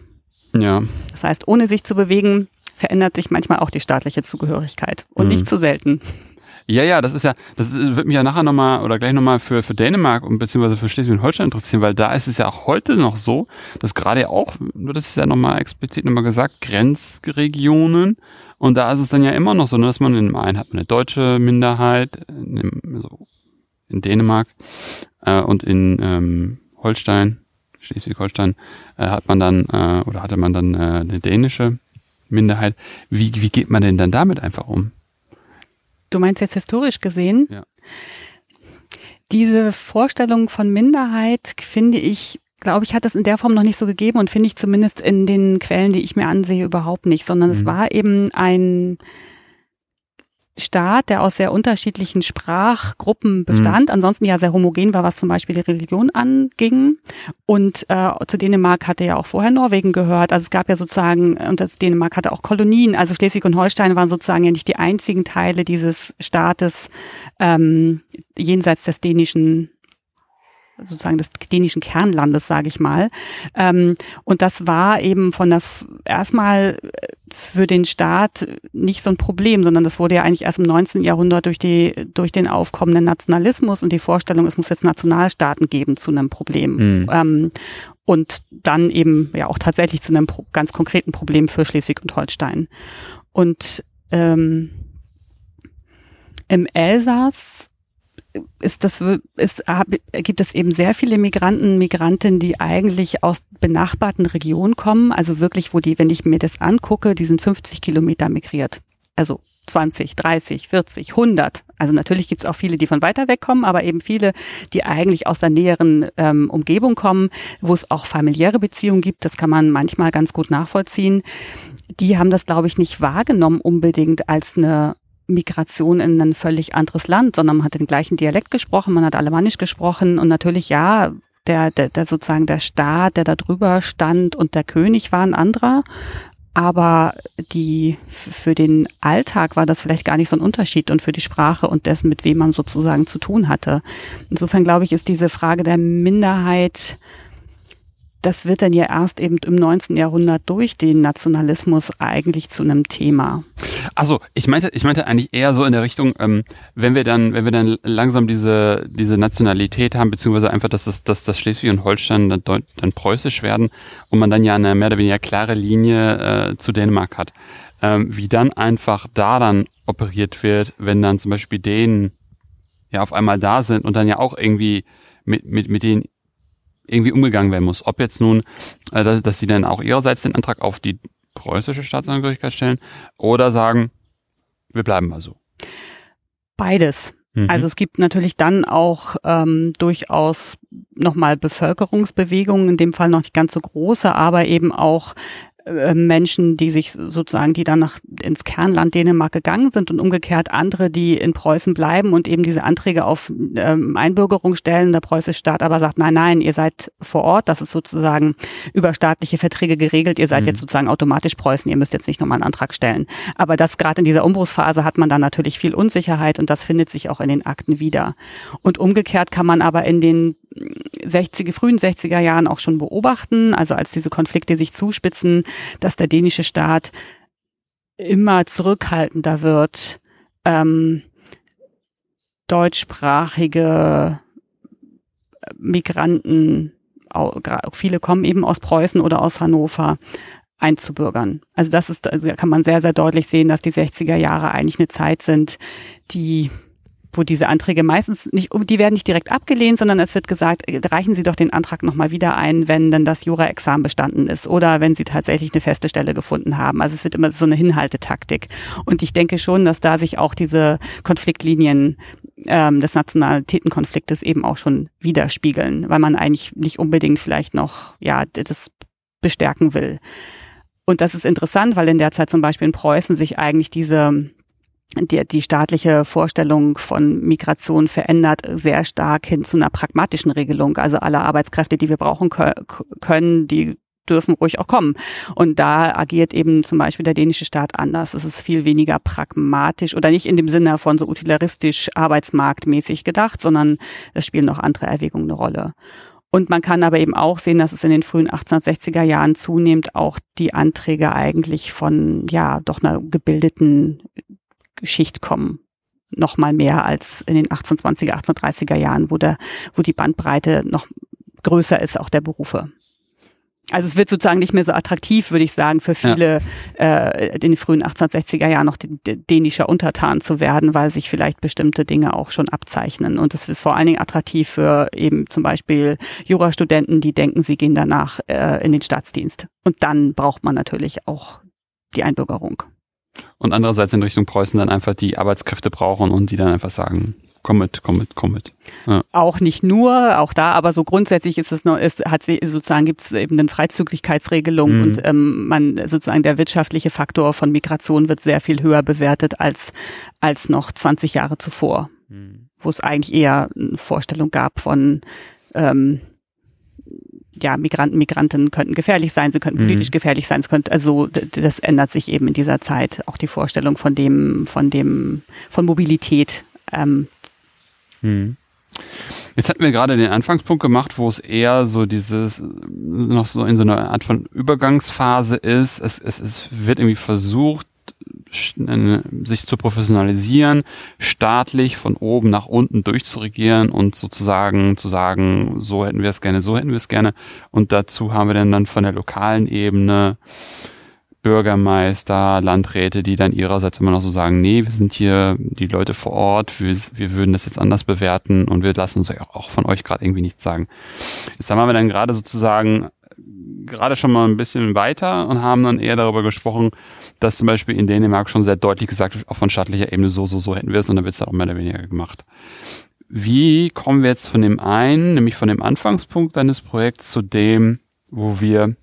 Ja. Das heißt, ohne sich zu bewegen, verändert sich manchmal auch die staatliche Zugehörigkeit und mhm. nicht zu selten. Ja, ja, das ist ja, das wird mich ja nachher nochmal oder gleich nochmal für, für Dänemark und beziehungsweise für Schleswig-Holstein interessieren, weil da ist es ja auch heute noch so, dass gerade auch, nur das ist ja nochmal explizit nochmal gesagt, Grenzregionen und da ist es dann ja immer noch so, ne, dass man in dem einen hat eine deutsche Minderheit, in, also in Dänemark äh, und in ähm, Holstein, Schleswig-Holstein, äh, hat man dann äh, oder hatte man dann äh, eine dänische Minderheit. Wie, wie geht man denn dann damit einfach um? Du meinst jetzt historisch gesehen? Ja. Diese Vorstellung von Minderheit finde ich, glaube ich, hat es in der Form noch nicht so gegeben und finde ich zumindest in den Quellen, die ich mir ansehe, überhaupt nicht, sondern mhm. es war eben ein Staat, der aus sehr unterschiedlichen Sprachgruppen bestand, mhm. ansonsten ja sehr homogen war, was zum Beispiel die Religion anging. Und äh, zu Dänemark hatte ja auch vorher Norwegen gehört. Also es gab ja sozusagen, und das Dänemark hatte auch Kolonien, also Schleswig und Holstein waren sozusagen ja nicht die einzigen Teile dieses Staates ähm, jenseits des dänischen sozusagen des dänischen Kernlandes, sage ich mal. Ähm, und das war eben von der erstmal für den Staat nicht so ein Problem, sondern das wurde ja eigentlich erst im 19. Jahrhundert durch die durch den aufkommenden Nationalismus und die Vorstellung, es muss jetzt Nationalstaaten geben, zu einem Problem. Mhm. Ähm, und dann eben ja auch tatsächlich zu einem ganz konkreten Problem für Schleswig und Holstein. Und ähm, im Elsass ist das ist gibt es eben sehr viele Migranten, Migrantinnen, die eigentlich aus benachbarten Regionen kommen, also wirklich, wo die, wenn ich mir das angucke, die sind 50 Kilometer migriert, also 20, 30, 40, 100. Also natürlich gibt es auch viele, die von weiter weg kommen, aber eben viele, die eigentlich aus der näheren ähm, Umgebung kommen, wo es auch familiäre Beziehungen gibt. Das kann man manchmal ganz gut nachvollziehen. Die haben das, glaube ich, nicht wahrgenommen unbedingt als eine Migration in ein völlig anderes Land, sondern man hat den gleichen Dialekt gesprochen, man hat Alemannisch gesprochen und natürlich ja, der, der, der sozusagen der Staat, der da drüber stand und der König war ein anderer. Aber die, für den Alltag war das vielleicht gar nicht so ein Unterschied und für die Sprache und dessen, mit wem man sozusagen zu tun hatte. Insofern glaube ich, ist diese Frage der Minderheit das wird dann ja erst eben im 19. Jahrhundert durch den Nationalismus eigentlich zu einem Thema. Also ich meinte, ich meinte eigentlich eher so in der Richtung, ähm, wenn wir dann, wenn wir dann langsam diese diese Nationalität haben, beziehungsweise einfach, dass das, dass das Schleswig und Holstein dann, dann preußisch werden und man dann ja eine mehr oder weniger klare Linie äh, zu Dänemark hat, ähm, wie dann einfach da dann operiert wird, wenn dann zum Beispiel Dänen ja auf einmal da sind und dann ja auch irgendwie mit mit mit den irgendwie umgegangen werden muss. Ob jetzt nun, äh, dass, dass sie dann auch ihrerseits den Antrag auf die preußische Staatsangehörigkeit stellen oder sagen, wir bleiben mal so. Beides. Mhm. Also es gibt natürlich dann auch ähm, durchaus nochmal Bevölkerungsbewegungen, in dem Fall noch nicht ganz so große, aber eben auch Menschen, die sich sozusagen, die dann nach, ins Kernland Dänemark gegangen sind und umgekehrt andere, die in Preußen bleiben und eben diese Anträge auf ähm, Einbürgerung stellen. Der preußische Staat aber sagt, nein, nein, ihr seid vor Ort, das ist sozusagen über staatliche Verträge geregelt, ihr seid mhm. jetzt sozusagen automatisch Preußen, ihr müsst jetzt nicht nochmal einen Antrag stellen. Aber das gerade in dieser Umbruchsphase hat man dann natürlich viel Unsicherheit und das findet sich auch in den Akten wieder. Und umgekehrt kann man aber in den 60, frühen 60er Jahren auch schon beobachten, also als diese Konflikte sich zuspitzen, dass der dänische Staat immer zurückhaltender wird, ähm, deutschsprachige Migranten, viele kommen eben aus Preußen oder aus Hannover, einzubürgern. Also das ist, da kann man sehr, sehr deutlich sehen, dass die 60er Jahre eigentlich eine Zeit sind, die wo diese Anträge meistens nicht, die werden nicht direkt abgelehnt, sondern es wird gesagt, äh, reichen Sie doch den Antrag nochmal wieder ein, wenn dann das Jura-Examen bestanden ist oder wenn Sie tatsächlich eine feste Stelle gefunden haben. Also es wird immer so eine Hinhaltetaktik. Und ich denke schon, dass da sich auch diese Konfliktlinien ähm, des Nationalitätenkonfliktes eben auch schon widerspiegeln, weil man eigentlich nicht unbedingt vielleicht noch, ja, das bestärken will. Und das ist interessant, weil in der Zeit zum Beispiel in Preußen sich eigentlich diese die, die staatliche Vorstellung von Migration verändert sehr stark hin zu einer pragmatischen Regelung. Also alle Arbeitskräfte, die wir brauchen können, die dürfen ruhig auch kommen. Und da agiert eben zum Beispiel der dänische Staat anders. Es ist viel weniger pragmatisch oder nicht in dem Sinne von so utilitaristisch arbeitsmarktmäßig gedacht, sondern es spielen noch andere Erwägungen eine Rolle. Und man kann aber eben auch sehen, dass es in den frühen 1860er Jahren zunehmend auch die Anträge eigentlich von, ja, doch einer gebildeten Schicht kommen. Noch mal mehr als in den 1820er, 1830er Jahren, wo der, wo die Bandbreite noch größer ist, auch der Berufe. Also es wird sozusagen nicht mehr so attraktiv, würde ich sagen, für viele ja. äh, in den frühen 1860er Jahren noch dänischer Untertan zu werden, weil sich vielleicht bestimmte Dinge auch schon abzeichnen. Und es ist vor allen Dingen attraktiv für eben zum Beispiel Jurastudenten, die denken, sie gehen danach äh, in den Staatsdienst. Und dann braucht man natürlich auch die Einbürgerung und andererseits in Richtung Preußen dann einfach die Arbeitskräfte brauchen und die dann einfach sagen, komm mit, komm mit, komm mit. Ja. Auch nicht nur, auch da, aber so grundsätzlich ist es noch, ist, hat sie sozusagen gibt es eben eine Freizügigkeitsregelung mhm. und ähm, man sozusagen der wirtschaftliche Faktor von Migration wird sehr viel höher bewertet als als noch 20 Jahre zuvor, mhm. wo es eigentlich eher eine Vorstellung gab von ähm, ja, Migranten, Migranten könnten gefährlich sein, sie könnten politisch mhm. gefährlich sein, es könnte, also das ändert sich eben in dieser Zeit. Auch die Vorstellung von dem, von dem, von Mobilität. Ähm. Mhm. Jetzt hatten wir gerade den Anfangspunkt gemacht, wo es eher so dieses, noch so in so einer Art von Übergangsphase ist. Es, es, es wird irgendwie versucht, sich zu professionalisieren, staatlich von oben nach unten durchzuregieren und sozusagen zu sagen, so hätten wir es gerne, so hätten wir es gerne. Und dazu haben wir dann, von der lokalen Ebene Bürgermeister, Landräte, die dann ihrerseits immer noch so sagen, nee, wir sind hier die Leute vor Ort, wir, wir würden das jetzt anders bewerten und wir lassen uns auch von euch gerade irgendwie nichts sagen. Jetzt haben wir dann gerade sozusagen gerade schon mal ein bisschen weiter und haben dann eher darüber gesprochen, dass zum Beispiel in Dänemark schon sehr deutlich gesagt wird, auch von staatlicher Ebene so, so, so hätten wir es und dann wird es auch mehr oder weniger gemacht. Wie kommen wir jetzt von dem einen, nämlich von dem Anfangspunkt deines Projekts zu dem, wo wir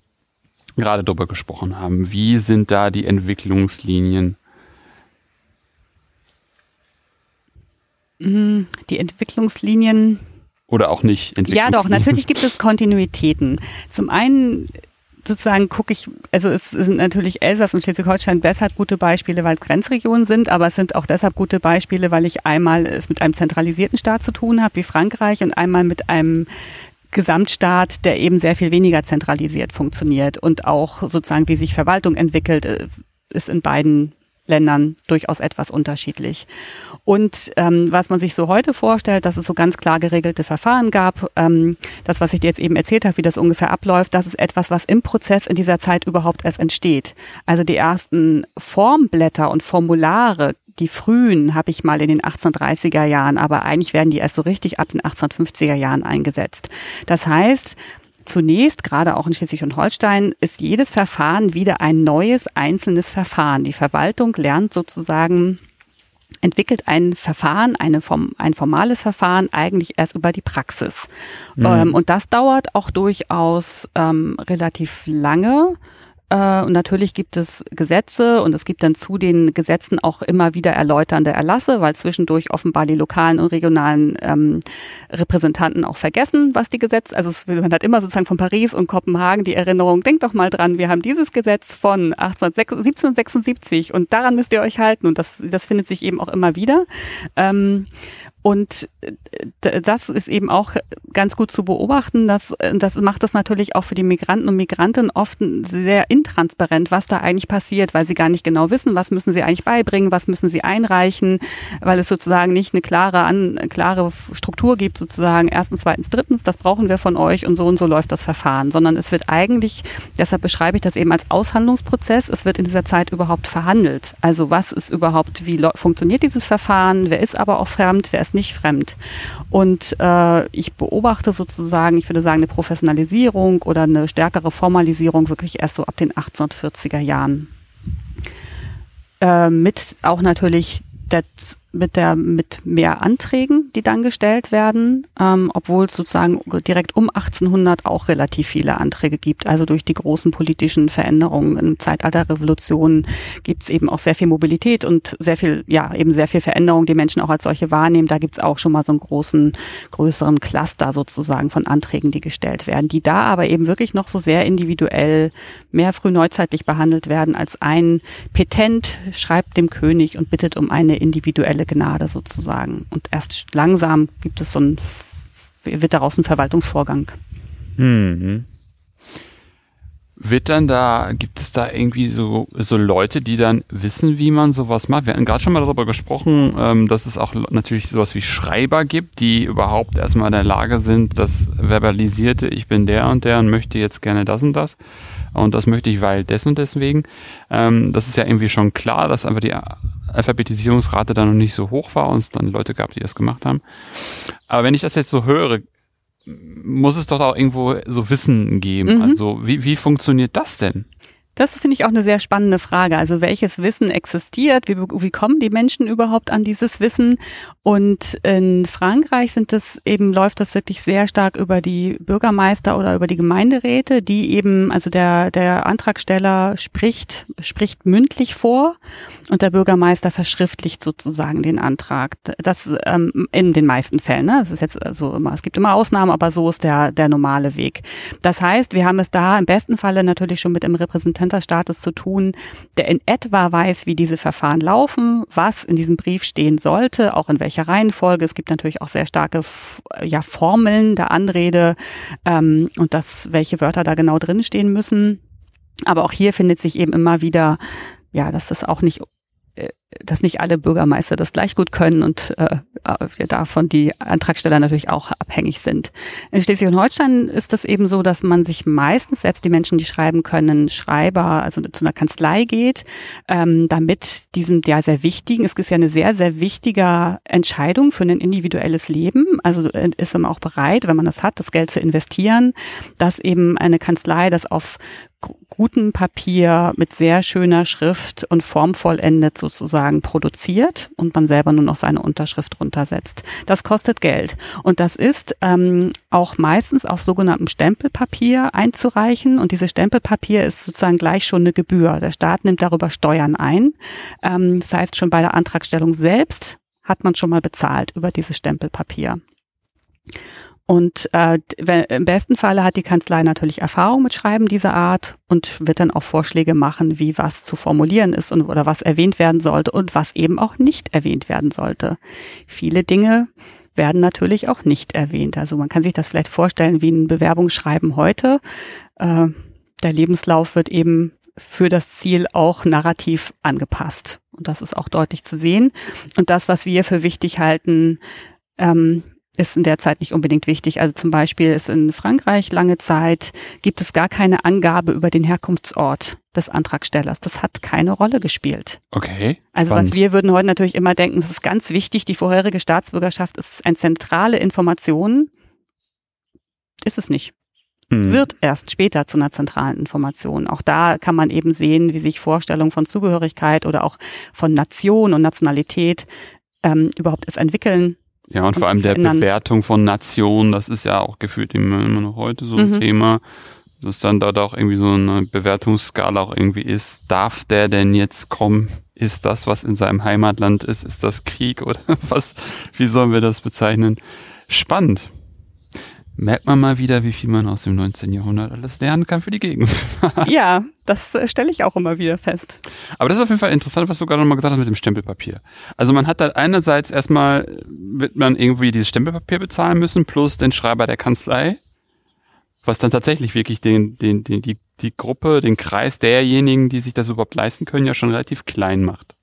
gerade darüber gesprochen haben? Wie sind da die Entwicklungslinien? Mm, die Entwicklungslinien oder auch nicht Ja, doch, natürlich gibt es Kontinuitäten. Zum einen sozusagen gucke ich, also es sind natürlich Elsass und Schleswig-Holstein deshalb gute Beispiele, weil es Grenzregionen sind, aber es sind auch deshalb gute Beispiele, weil ich einmal es mit einem zentralisierten Staat zu tun habe, wie Frankreich, und einmal mit einem Gesamtstaat, der eben sehr viel weniger zentralisiert funktioniert und auch sozusagen, wie sich Verwaltung entwickelt, äh, ist in beiden Ländern durchaus etwas unterschiedlich. Und ähm, was man sich so heute vorstellt, dass es so ganz klar geregelte Verfahren gab, ähm, das, was ich dir jetzt eben erzählt habe, wie das ungefähr abläuft, das ist etwas, was im Prozess in dieser Zeit überhaupt erst entsteht. Also die ersten Formblätter und Formulare, die frühen habe ich mal in den 1830er Jahren, aber eigentlich werden die erst so richtig ab den 1850er Jahren eingesetzt. Das heißt, Zunächst, gerade auch in Schleswig und Holstein, ist jedes Verfahren wieder ein neues einzelnes Verfahren. Die Verwaltung lernt sozusagen entwickelt ein Verfahren, eine Form, ein formales Verfahren eigentlich erst über die Praxis. Mhm. Ähm, und das dauert auch durchaus ähm, relativ lange. Äh, und natürlich gibt es Gesetze und es gibt dann zu den Gesetzen auch immer wieder erläuternde Erlasse, weil zwischendurch offenbar die lokalen und regionalen ähm, Repräsentanten auch vergessen, was die Gesetze, also es, man hat immer sozusagen von Paris und Kopenhagen die Erinnerung, denkt doch mal dran, wir haben dieses Gesetz von 1776 und daran müsst ihr euch halten und das, das findet sich eben auch immer wieder. Ähm, und äh, das ist eben auch ganz gut zu beobachten. Dass, das macht es natürlich auch für die Migranten und Migrantinnen oft sehr intransparent, was da eigentlich passiert, weil sie gar nicht genau wissen, was müssen sie eigentlich beibringen, was müssen sie einreichen, weil es sozusagen nicht eine klare, eine klare Struktur gibt, sozusagen erstens, zweitens, drittens, das brauchen wir von euch und so und so läuft das Verfahren, sondern es wird eigentlich, deshalb beschreibe ich das eben als Aushandlungsprozess, es wird in dieser Zeit überhaupt verhandelt. Also was ist überhaupt, wie funktioniert dieses Verfahren, wer ist aber auch fremd, wer ist ist nicht fremd. Und äh, ich beobachte sozusagen, ich würde sagen, eine Professionalisierung oder eine stärkere Formalisierung wirklich erst so ab den 1840er Jahren. Äh, mit auch natürlich der mit der mit mehr Anträgen, die dann gestellt werden, ähm, obwohl es sozusagen direkt um 1800 auch relativ viele Anträge gibt. Also durch die großen politischen Veränderungen im Zeitalter Revolution gibt es eben auch sehr viel Mobilität und sehr viel, ja eben sehr viel Veränderung, die Menschen auch als solche wahrnehmen. Da gibt es auch schon mal so einen großen, größeren Cluster sozusagen von Anträgen, die gestellt werden, die da aber eben wirklich noch so sehr individuell, mehr frühneuzeitlich behandelt werden als ein Petent schreibt dem König und bittet um eine individuelle individuelle Gnade sozusagen. Und erst langsam gibt es so ein, wird daraus ein Verwaltungsvorgang. Mhm. Wird dann da, gibt es da irgendwie so, so Leute, die dann wissen, wie man sowas macht? Wir hatten gerade schon mal darüber gesprochen, ähm, dass es auch natürlich sowas wie Schreiber gibt, die überhaupt erstmal in der Lage sind, das verbalisierte, ich bin der und der und möchte jetzt gerne das und das. Und das möchte ich, weil des und deswegen. Ähm, das ist ja irgendwie schon klar, dass einfach die Alphabetisierungsrate da noch nicht so hoch war und es dann Leute gab, die das gemacht haben. Aber wenn ich das jetzt so höre, muss es doch auch irgendwo so Wissen geben. Mhm. Also wie, wie funktioniert das denn? Das finde ich auch eine sehr spannende Frage. Also welches Wissen existiert? Wie, wie kommen die Menschen überhaupt an dieses Wissen? Und in Frankreich sind das eben, läuft das wirklich sehr stark über die Bürgermeister oder über die Gemeinderäte, die eben, also der, der Antragsteller spricht, spricht mündlich vor und der Bürgermeister verschriftlicht sozusagen den Antrag. Das ähm, in den meisten Fällen, ne? Das ist jetzt so immer, es gibt immer Ausnahmen, aber so ist der, der normale Weg. Das heißt, wir haben es da im besten Falle natürlich schon mit einem Repräsentanterstatus zu tun, der in etwa weiß, wie diese Verfahren laufen, was in diesem Brief stehen sollte, auch in welcher Reihenfolge. Es gibt natürlich auch sehr starke ja, Formeln der Anrede ähm, und das, welche Wörter da genau drinstehen müssen. Aber auch hier findet sich eben immer wieder, ja, dass das auch nicht dass nicht alle Bürgermeister das gleich gut können und äh, äh, davon die Antragsteller natürlich auch abhängig sind. In Schleswig-Holstein ist das eben so, dass man sich meistens, selbst die Menschen, die schreiben können, Schreiber, also zu einer Kanzlei geht, ähm, damit diesem ja sehr wichtigen, es ist ja eine sehr, sehr wichtige Entscheidung für ein individuelles Leben. Also äh, ist man auch bereit, wenn man das hat, das Geld zu investieren, dass eben eine Kanzlei das auf gutem Papier mit sehr schöner Schrift und formvollendet sozusagen produziert und man selber nur noch seine Unterschrift runtersetzt. Das kostet Geld und das ist ähm, auch meistens auf sogenanntem Stempelpapier einzureichen und dieses Stempelpapier ist sozusagen gleich schon eine Gebühr. Der Staat nimmt darüber Steuern ein. Ähm, das heißt, schon bei der Antragstellung selbst hat man schon mal bezahlt über dieses Stempelpapier. Und äh, im besten Falle hat die Kanzlei natürlich Erfahrung mit Schreiben dieser Art und wird dann auch Vorschläge machen, wie was zu formulieren ist und oder was erwähnt werden sollte und was eben auch nicht erwähnt werden sollte. Viele Dinge werden natürlich auch nicht erwähnt. Also man kann sich das vielleicht vorstellen wie ein Bewerbungsschreiben heute. Äh, der Lebenslauf wird eben für das Ziel auch narrativ angepasst. Und das ist auch deutlich zu sehen. Und das, was wir für wichtig halten, ähm, ist in der Zeit nicht unbedingt wichtig. Also zum Beispiel ist in Frankreich lange Zeit gibt es gar keine Angabe über den Herkunftsort des Antragstellers. Das hat keine Rolle gespielt. Okay. Also was wir würden heute natürlich immer denken, es ist ganz wichtig, die vorherige Staatsbürgerschaft ist eine zentrale Information. Ist es nicht. mhm. wird erst später zu einer zentralen Information. Auch da kann man eben sehen, wie sich Vorstellungen von Zugehörigkeit oder auch von Nation und Nationalität ähm, überhaupt erst entwickeln. Ja, und, und vor allem der Bewertung von Nation, das ist ja auch gefühlt immer, immer noch heute so ein mhm. Thema dass dann dort auch irgendwie so eine Bewertungsskala auch irgendwie ist. Darf der denn jetzt kommen? Ist das, was in seinem Heimatland ist? Ist das Krieg oder was? Wie sollen wir das bezeichnen? Spannend. Merkt man mal wieder, wie viel man aus dem 19. Jahrhundert alles lernen kann für die Gegend. ja, das äh, stelle ich auch immer wieder fest. Aber das ist auf jeden Fall interessant, was du gerade nochmal gesagt hast mit dem Stempelpapier. Also man hat da einerseits erstmal, wird man irgendwie dieses Stempelpapier bezahlen müssen, plus den Schreiber der Kanzlei was dann tatsächlich wirklich den, den, den, die, die Gruppe, den Kreis derjenigen, die sich das überhaupt leisten können, ja schon relativ klein macht.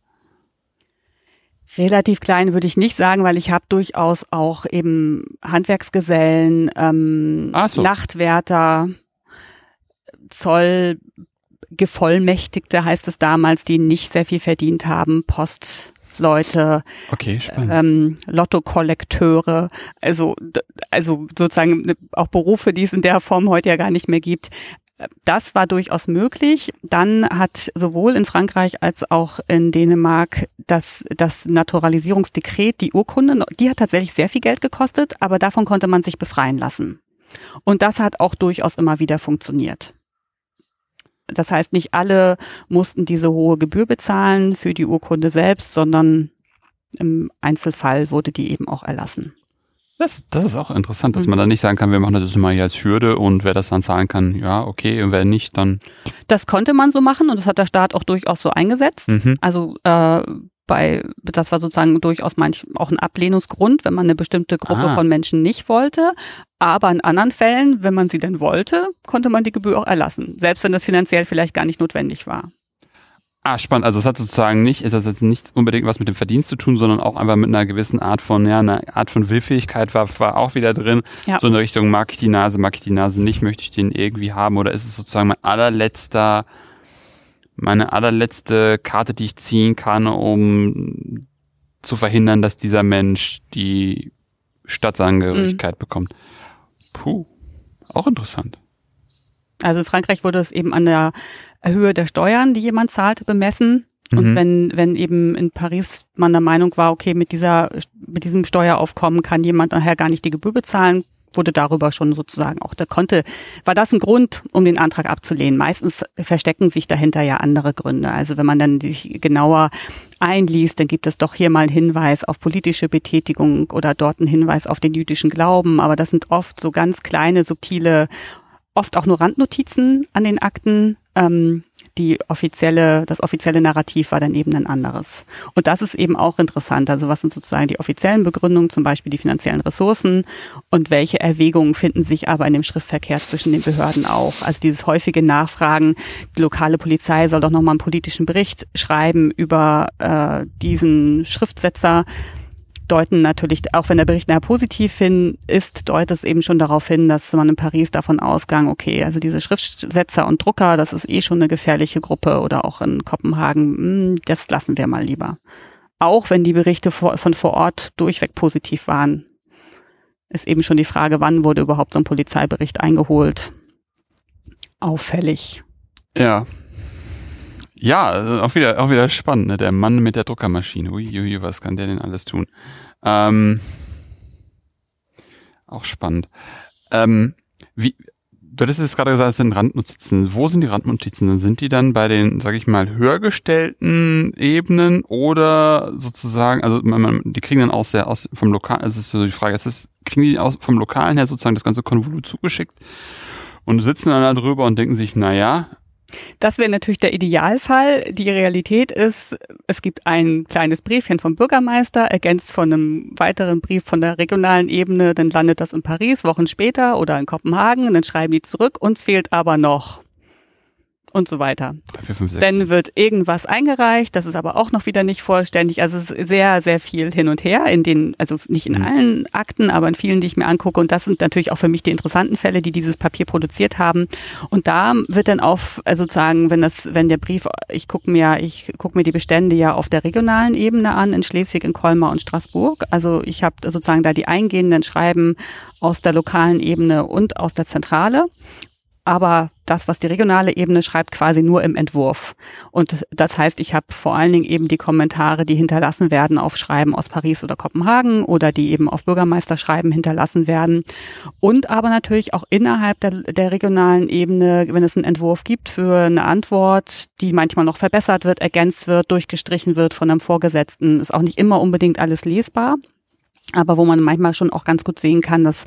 Relativ klein würde ich nicht sagen, weil ich habe durchaus auch eben Handwerksgesellen, ähm, so. Nachtwärter, Zollgevollmächtigte heißt es damals, die nicht sehr viel verdient haben, Post, Leute, okay, ähm, Lottokollekteure, also, also sozusagen ne, auch Berufe, die es in der Form heute ja gar nicht mehr gibt. Das war durchaus möglich. Dann hat sowohl in Frankreich als auch in Dänemark das, das Naturalisierungsdekret, die Urkunde, die hat tatsächlich sehr viel Geld gekostet, aber davon konnte man sich befreien lassen. Und das hat auch durchaus immer wieder funktioniert. Das heißt, nicht alle mussten diese hohe Gebühr bezahlen für die Urkunde selbst, sondern im Einzelfall wurde die eben auch erlassen. Das, das ist auch interessant, dass mhm. man da nicht sagen kann, wir machen das immer hier als Hürde und wer das dann zahlen kann, ja, okay, und wer nicht, dann. Das konnte man so machen und das hat der Staat auch durchaus so eingesetzt. Mhm. Also äh, bei, das war sozusagen durchaus manch, auch ein Ablehnungsgrund, wenn man eine bestimmte Gruppe ah. von Menschen nicht wollte. Aber in anderen Fällen, wenn man sie denn wollte, konnte man die Gebühr auch erlassen. Selbst wenn das finanziell vielleicht gar nicht notwendig war. Ah, spannend. Also es hat sozusagen nicht, ist das jetzt nicht unbedingt was mit dem Verdienst zu tun, sondern auch einfach mit einer gewissen Art von, ja, einer Art von Willfähigkeit war, war auch wieder drin. Ja. So in der Richtung, mag ich die Nase, mag ich die Nase nicht, möchte ich den irgendwie haben oder ist es sozusagen mein allerletzter meine allerletzte Karte, die ich ziehen kann, um zu verhindern, dass dieser Mensch die Staatsangehörigkeit mhm. bekommt. Puh, auch interessant. Also in Frankreich wurde es eben an der Höhe der Steuern, die jemand zahlte, bemessen. Und mhm. wenn, wenn eben in Paris man der Meinung war, okay, mit dieser, mit diesem Steueraufkommen kann jemand nachher gar nicht die Gebühr bezahlen, wurde darüber schon sozusagen auch, da konnte, war das ein Grund, um den Antrag abzulehnen. Meistens verstecken sich dahinter ja andere Gründe. Also wenn man dann sich genauer einliest, dann gibt es doch hier mal einen Hinweis auf politische Betätigung oder dort einen Hinweis auf den jüdischen Glauben. Aber das sind oft so ganz kleine, subtile, oft auch nur Randnotizen an den Akten. Ähm, die offizielle, das offizielle Narrativ war dann eben ein anderes. Und das ist eben auch interessant. Also was sind sozusagen die offiziellen Begründungen, zum Beispiel die finanziellen Ressourcen und welche Erwägungen finden sich aber in dem Schriftverkehr zwischen den Behörden auch. Also dieses häufige Nachfragen, die lokale Polizei soll doch nochmal einen politischen Bericht schreiben über äh, diesen Schriftsetzer deuten natürlich, auch wenn der Bericht nachher positiv hin ist, deutet es eben schon darauf hin, dass man in Paris davon ausgang, okay, also diese Schriftsetzer und Drucker, das ist eh schon eine gefährliche Gruppe oder auch in Kopenhagen, hm, das lassen wir mal lieber. Auch wenn die Berichte von vor Ort durchweg positiv waren, ist eben schon die Frage, wann wurde überhaupt so ein Polizeibericht eingeholt. Auffällig. Ja, ja, also auch wieder, auch wieder spannend, ne? Der Mann mit der Druckermaschine. Uiuiui, was kann der denn alles tun? Ähm, auch spannend. Ähm, wie, du hattest jetzt gerade gesagt, es sind Randnotizen. Wo sind die Randnotizen? Sind die dann bei den, sag ich mal, höhergestellten Ebenen oder sozusagen, also man, man, die kriegen dann aus der, aus, vom Lokal, es ist so die Frage, ist es, kriegen die aus, vom Lokalen her sozusagen das ganze Konvolut zugeschickt und sitzen dann da drüber und denken sich, na ja, das wäre natürlich der Idealfall. Die Realität ist, es gibt ein kleines Briefchen vom Bürgermeister, ergänzt von einem weiteren Brief von der regionalen Ebene, dann landet das in Paris Wochen später oder in Kopenhagen, dann schreiben die zurück, uns fehlt aber noch und so weiter. 3, 4, 5, 6. Dann wird irgendwas eingereicht, das ist aber auch noch wieder nicht vollständig. Also es ist sehr, sehr viel hin und her in den, also nicht in Mhm. allen Akten, aber in vielen, die ich mir angucke. Und das sind natürlich auch für mich die interessanten Fälle, die dieses Papier produziert haben. Und da wird dann auf, also sozusagen, wenn das, wenn der Brief, ich gucke mir, ich gucke mir die Bestände ja auf der regionalen Ebene an, in Schleswig, in Colmar und Straßburg. Also ich habe sozusagen da die eingehenden Schreiben aus der lokalen Ebene und aus der Zentrale aber das, was die regionale Ebene schreibt, quasi nur im Entwurf. Und das heißt, ich habe vor allen Dingen eben die Kommentare, die hinterlassen werden auf Schreiben aus Paris oder Kopenhagen oder die eben auf Bürgermeisterschreiben hinterlassen werden. Und aber natürlich auch innerhalb der, der regionalen Ebene, wenn es einen Entwurf gibt für eine Antwort, die manchmal noch verbessert wird, ergänzt wird, durchgestrichen wird von einem Vorgesetzten, ist auch nicht immer unbedingt alles lesbar aber wo man manchmal schon auch ganz gut sehen kann, dass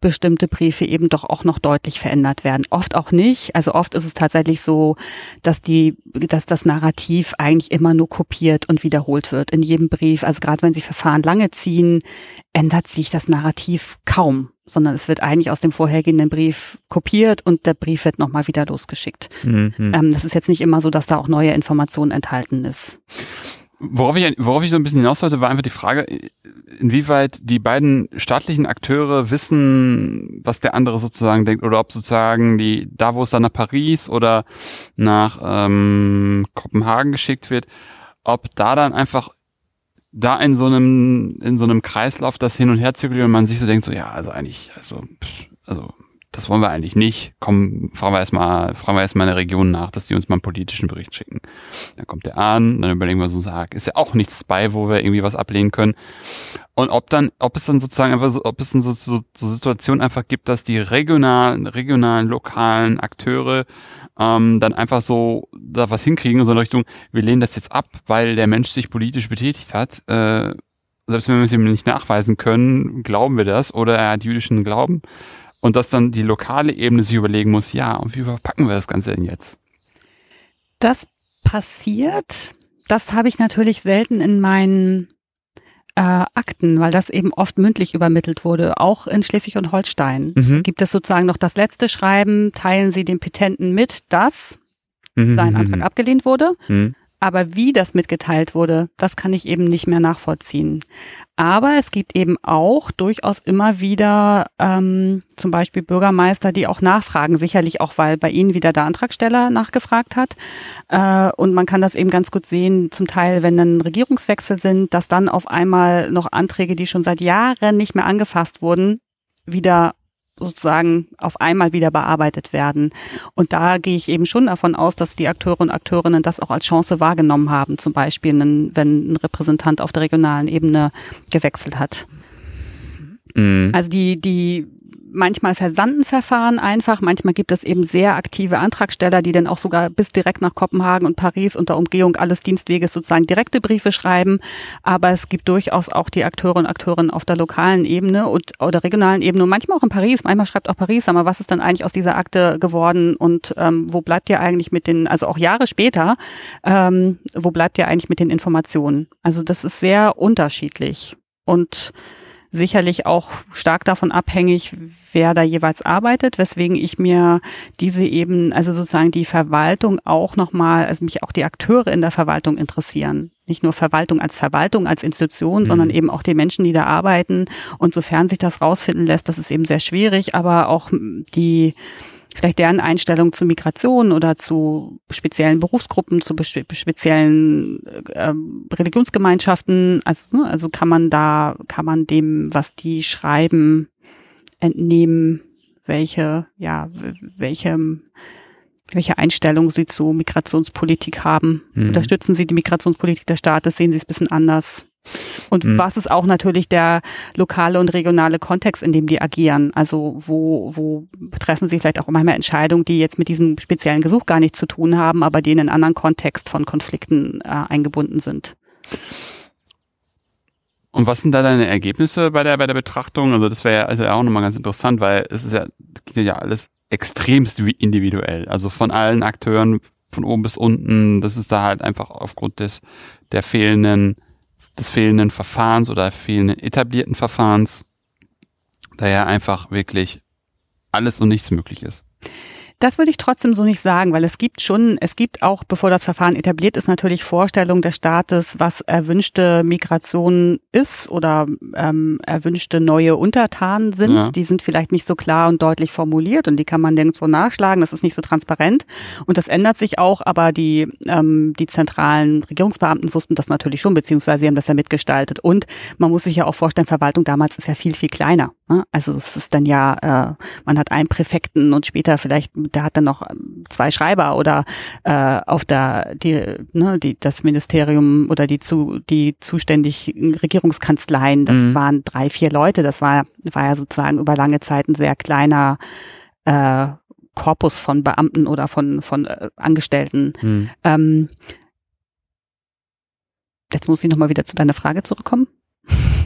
bestimmte Briefe eben doch auch noch deutlich verändert werden. Oft auch nicht. Also oft ist es tatsächlich so, dass die, dass das Narrativ eigentlich immer nur kopiert und wiederholt wird in jedem Brief. Also gerade wenn sich Verfahren lange ziehen, ändert sich das Narrativ kaum, sondern es wird eigentlich aus dem vorhergehenden Brief kopiert und der Brief wird nochmal wieder losgeschickt. Mhm. Ähm, das ist jetzt nicht immer so, dass da auch neue Informationen enthalten ist. Worauf ich, worauf ich so ein bisschen hinaus wollte, war einfach die Frage, inwieweit die beiden staatlichen Akteure wissen, was der andere sozusagen denkt, oder ob sozusagen die, da wo es dann nach Paris oder nach ähm, Kopenhagen geschickt wird, ob da dann einfach da in so einem, in so einem Kreislauf das hin und her zirkuliert und man sich so denkt, so ja, also eigentlich, also, pff, also das wollen wir eigentlich nicht. Komm, fragen wir erstmal, fragen wir erstmal eine Region nach, dass die uns mal einen politischen Bericht schicken. Dann kommt der an, dann überlegen wir so, sag, ist ja auch nichts bei, wo wir irgendwie was ablehnen können. Und ob dann, ob es dann sozusagen einfach so, ob es dann so, so, so Situationen einfach gibt, dass die regionalen, regionalen, lokalen Akteure ähm, dann einfach so da was hinkriegen, so in Richtung, wir lehnen das jetzt ab, weil der Mensch sich politisch betätigt hat. Äh, selbst wenn wir es ihm nicht nachweisen können, glauben wir das oder er hat jüdischen Glauben. Und dass dann die lokale Ebene sich überlegen muss, ja, und wie verpacken wir das Ganze denn jetzt? Das passiert. Das habe ich natürlich selten in meinen äh, Akten, weil das eben oft mündlich übermittelt wurde, auch in Schleswig und Holstein. Mhm. Gibt es sozusagen noch das letzte Schreiben, teilen Sie dem Petenten mit, dass Mhm, sein mhm, Antrag abgelehnt wurde. mhm. Aber wie das mitgeteilt wurde, das kann ich eben nicht mehr nachvollziehen. Aber es gibt eben auch durchaus immer wieder ähm, zum Beispiel Bürgermeister, die auch nachfragen, sicherlich auch, weil bei ihnen wieder der Antragsteller nachgefragt hat. Äh, und man kann das eben ganz gut sehen, zum Teil, wenn dann Regierungswechsel sind, dass dann auf einmal noch Anträge, die schon seit Jahren nicht mehr angefasst wurden, wieder sozusagen auf einmal wieder bearbeitet werden. Und da gehe ich eben schon davon aus, dass die Akteure und Akteurinnen das auch als Chance wahrgenommen haben, zum Beispiel, wenn ein Repräsentant auf der regionalen Ebene gewechselt hat. Mhm. Also die, die manchmal versanden Verfahren einfach, manchmal gibt es eben sehr aktive Antragsteller, die dann auch sogar bis direkt nach Kopenhagen und Paris unter Umgehung alles Dienstweges sozusagen direkte Briefe schreiben. Aber es gibt durchaus auch die Akteure und Akteurinnen auf der lokalen Ebene und oder regionalen Ebene und manchmal auch in Paris. Manchmal schreibt auch Paris, aber was ist dann eigentlich aus dieser Akte geworden und ähm, wo bleibt ihr eigentlich mit den, also auch Jahre später, ähm, wo bleibt ihr eigentlich mit den Informationen? Also das ist sehr unterschiedlich und sicherlich auch stark davon abhängig, wer da jeweils arbeitet, weswegen ich mir diese eben, also sozusagen die Verwaltung auch nochmal, also mich auch die Akteure in der Verwaltung interessieren. Nicht nur Verwaltung als Verwaltung, als Institution, Mhm. sondern eben auch die Menschen, die da arbeiten. Und sofern sich das rausfinden lässt, das ist eben sehr schwierig, aber auch die, vielleicht deren Einstellung zu Migration oder zu speziellen Berufsgruppen, zu speziellen ähm, Religionsgemeinschaften. Also, ne, also kann man da, kann man dem, was die schreiben, entnehmen, welche, ja, welche, welche Einstellung sie zu Migrationspolitik haben. Mhm. Unterstützen sie die Migrationspolitik des Staates, sehen sie es ein bisschen anders. Und Mhm. was ist auch natürlich der lokale und regionale Kontext, in dem die agieren? Also wo, wo treffen sie vielleicht auch manchmal Entscheidungen, die jetzt mit diesem speziellen Gesuch gar nichts zu tun haben, aber die in einen anderen Kontext von Konflikten äh, eingebunden sind? Und was sind da deine Ergebnisse bei der, bei der Betrachtung? Also das wäre ja also auch nochmal ganz interessant, weil es ist ja, ja alles extremst individuell. Also von allen Akteuren, von oben bis unten, das ist da halt einfach aufgrund des, der fehlenden, des fehlenden Verfahrens oder fehlenden etablierten Verfahrens, da ja einfach wirklich alles und nichts möglich ist. Das würde ich trotzdem so nicht sagen, weil es gibt schon, es gibt auch, bevor das Verfahren etabliert ist, natürlich Vorstellungen des Staates, was erwünschte Migration ist oder ähm, erwünschte neue Untertanen sind. Ja. Die sind vielleicht nicht so klar und deutlich formuliert und die kann man nirgendwo nachschlagen. Das ist nicht so transparent und das ändert sich auch. Aber die ähm, die zentralen Regierungsbeamten wussten das natürlich schon, beziehungsweise sie haben das ja mitgestaltet. Und man muss sich ja auch vorstellen, Verwaltung damals ist ja viel viel kleiner. Ne? Also es ist dann ja, äh, man hat einen Präfekten und später vielleicht der hat dann noch ähm, zwei Schreiber oder äh, auf der die, ne, die das Ministerium oder die zu die zuständigen Regierungskanzleien, das mhm. waren drei vier Leute. Das war war ja sozusagen über lange Zeit ein sehr kleiner äh, Korpus von Beamten oder von von äh, Angestellten. Mhm. Ähm, jetzt muss ich noch mal wieder zu deiner Frage zurückkommen.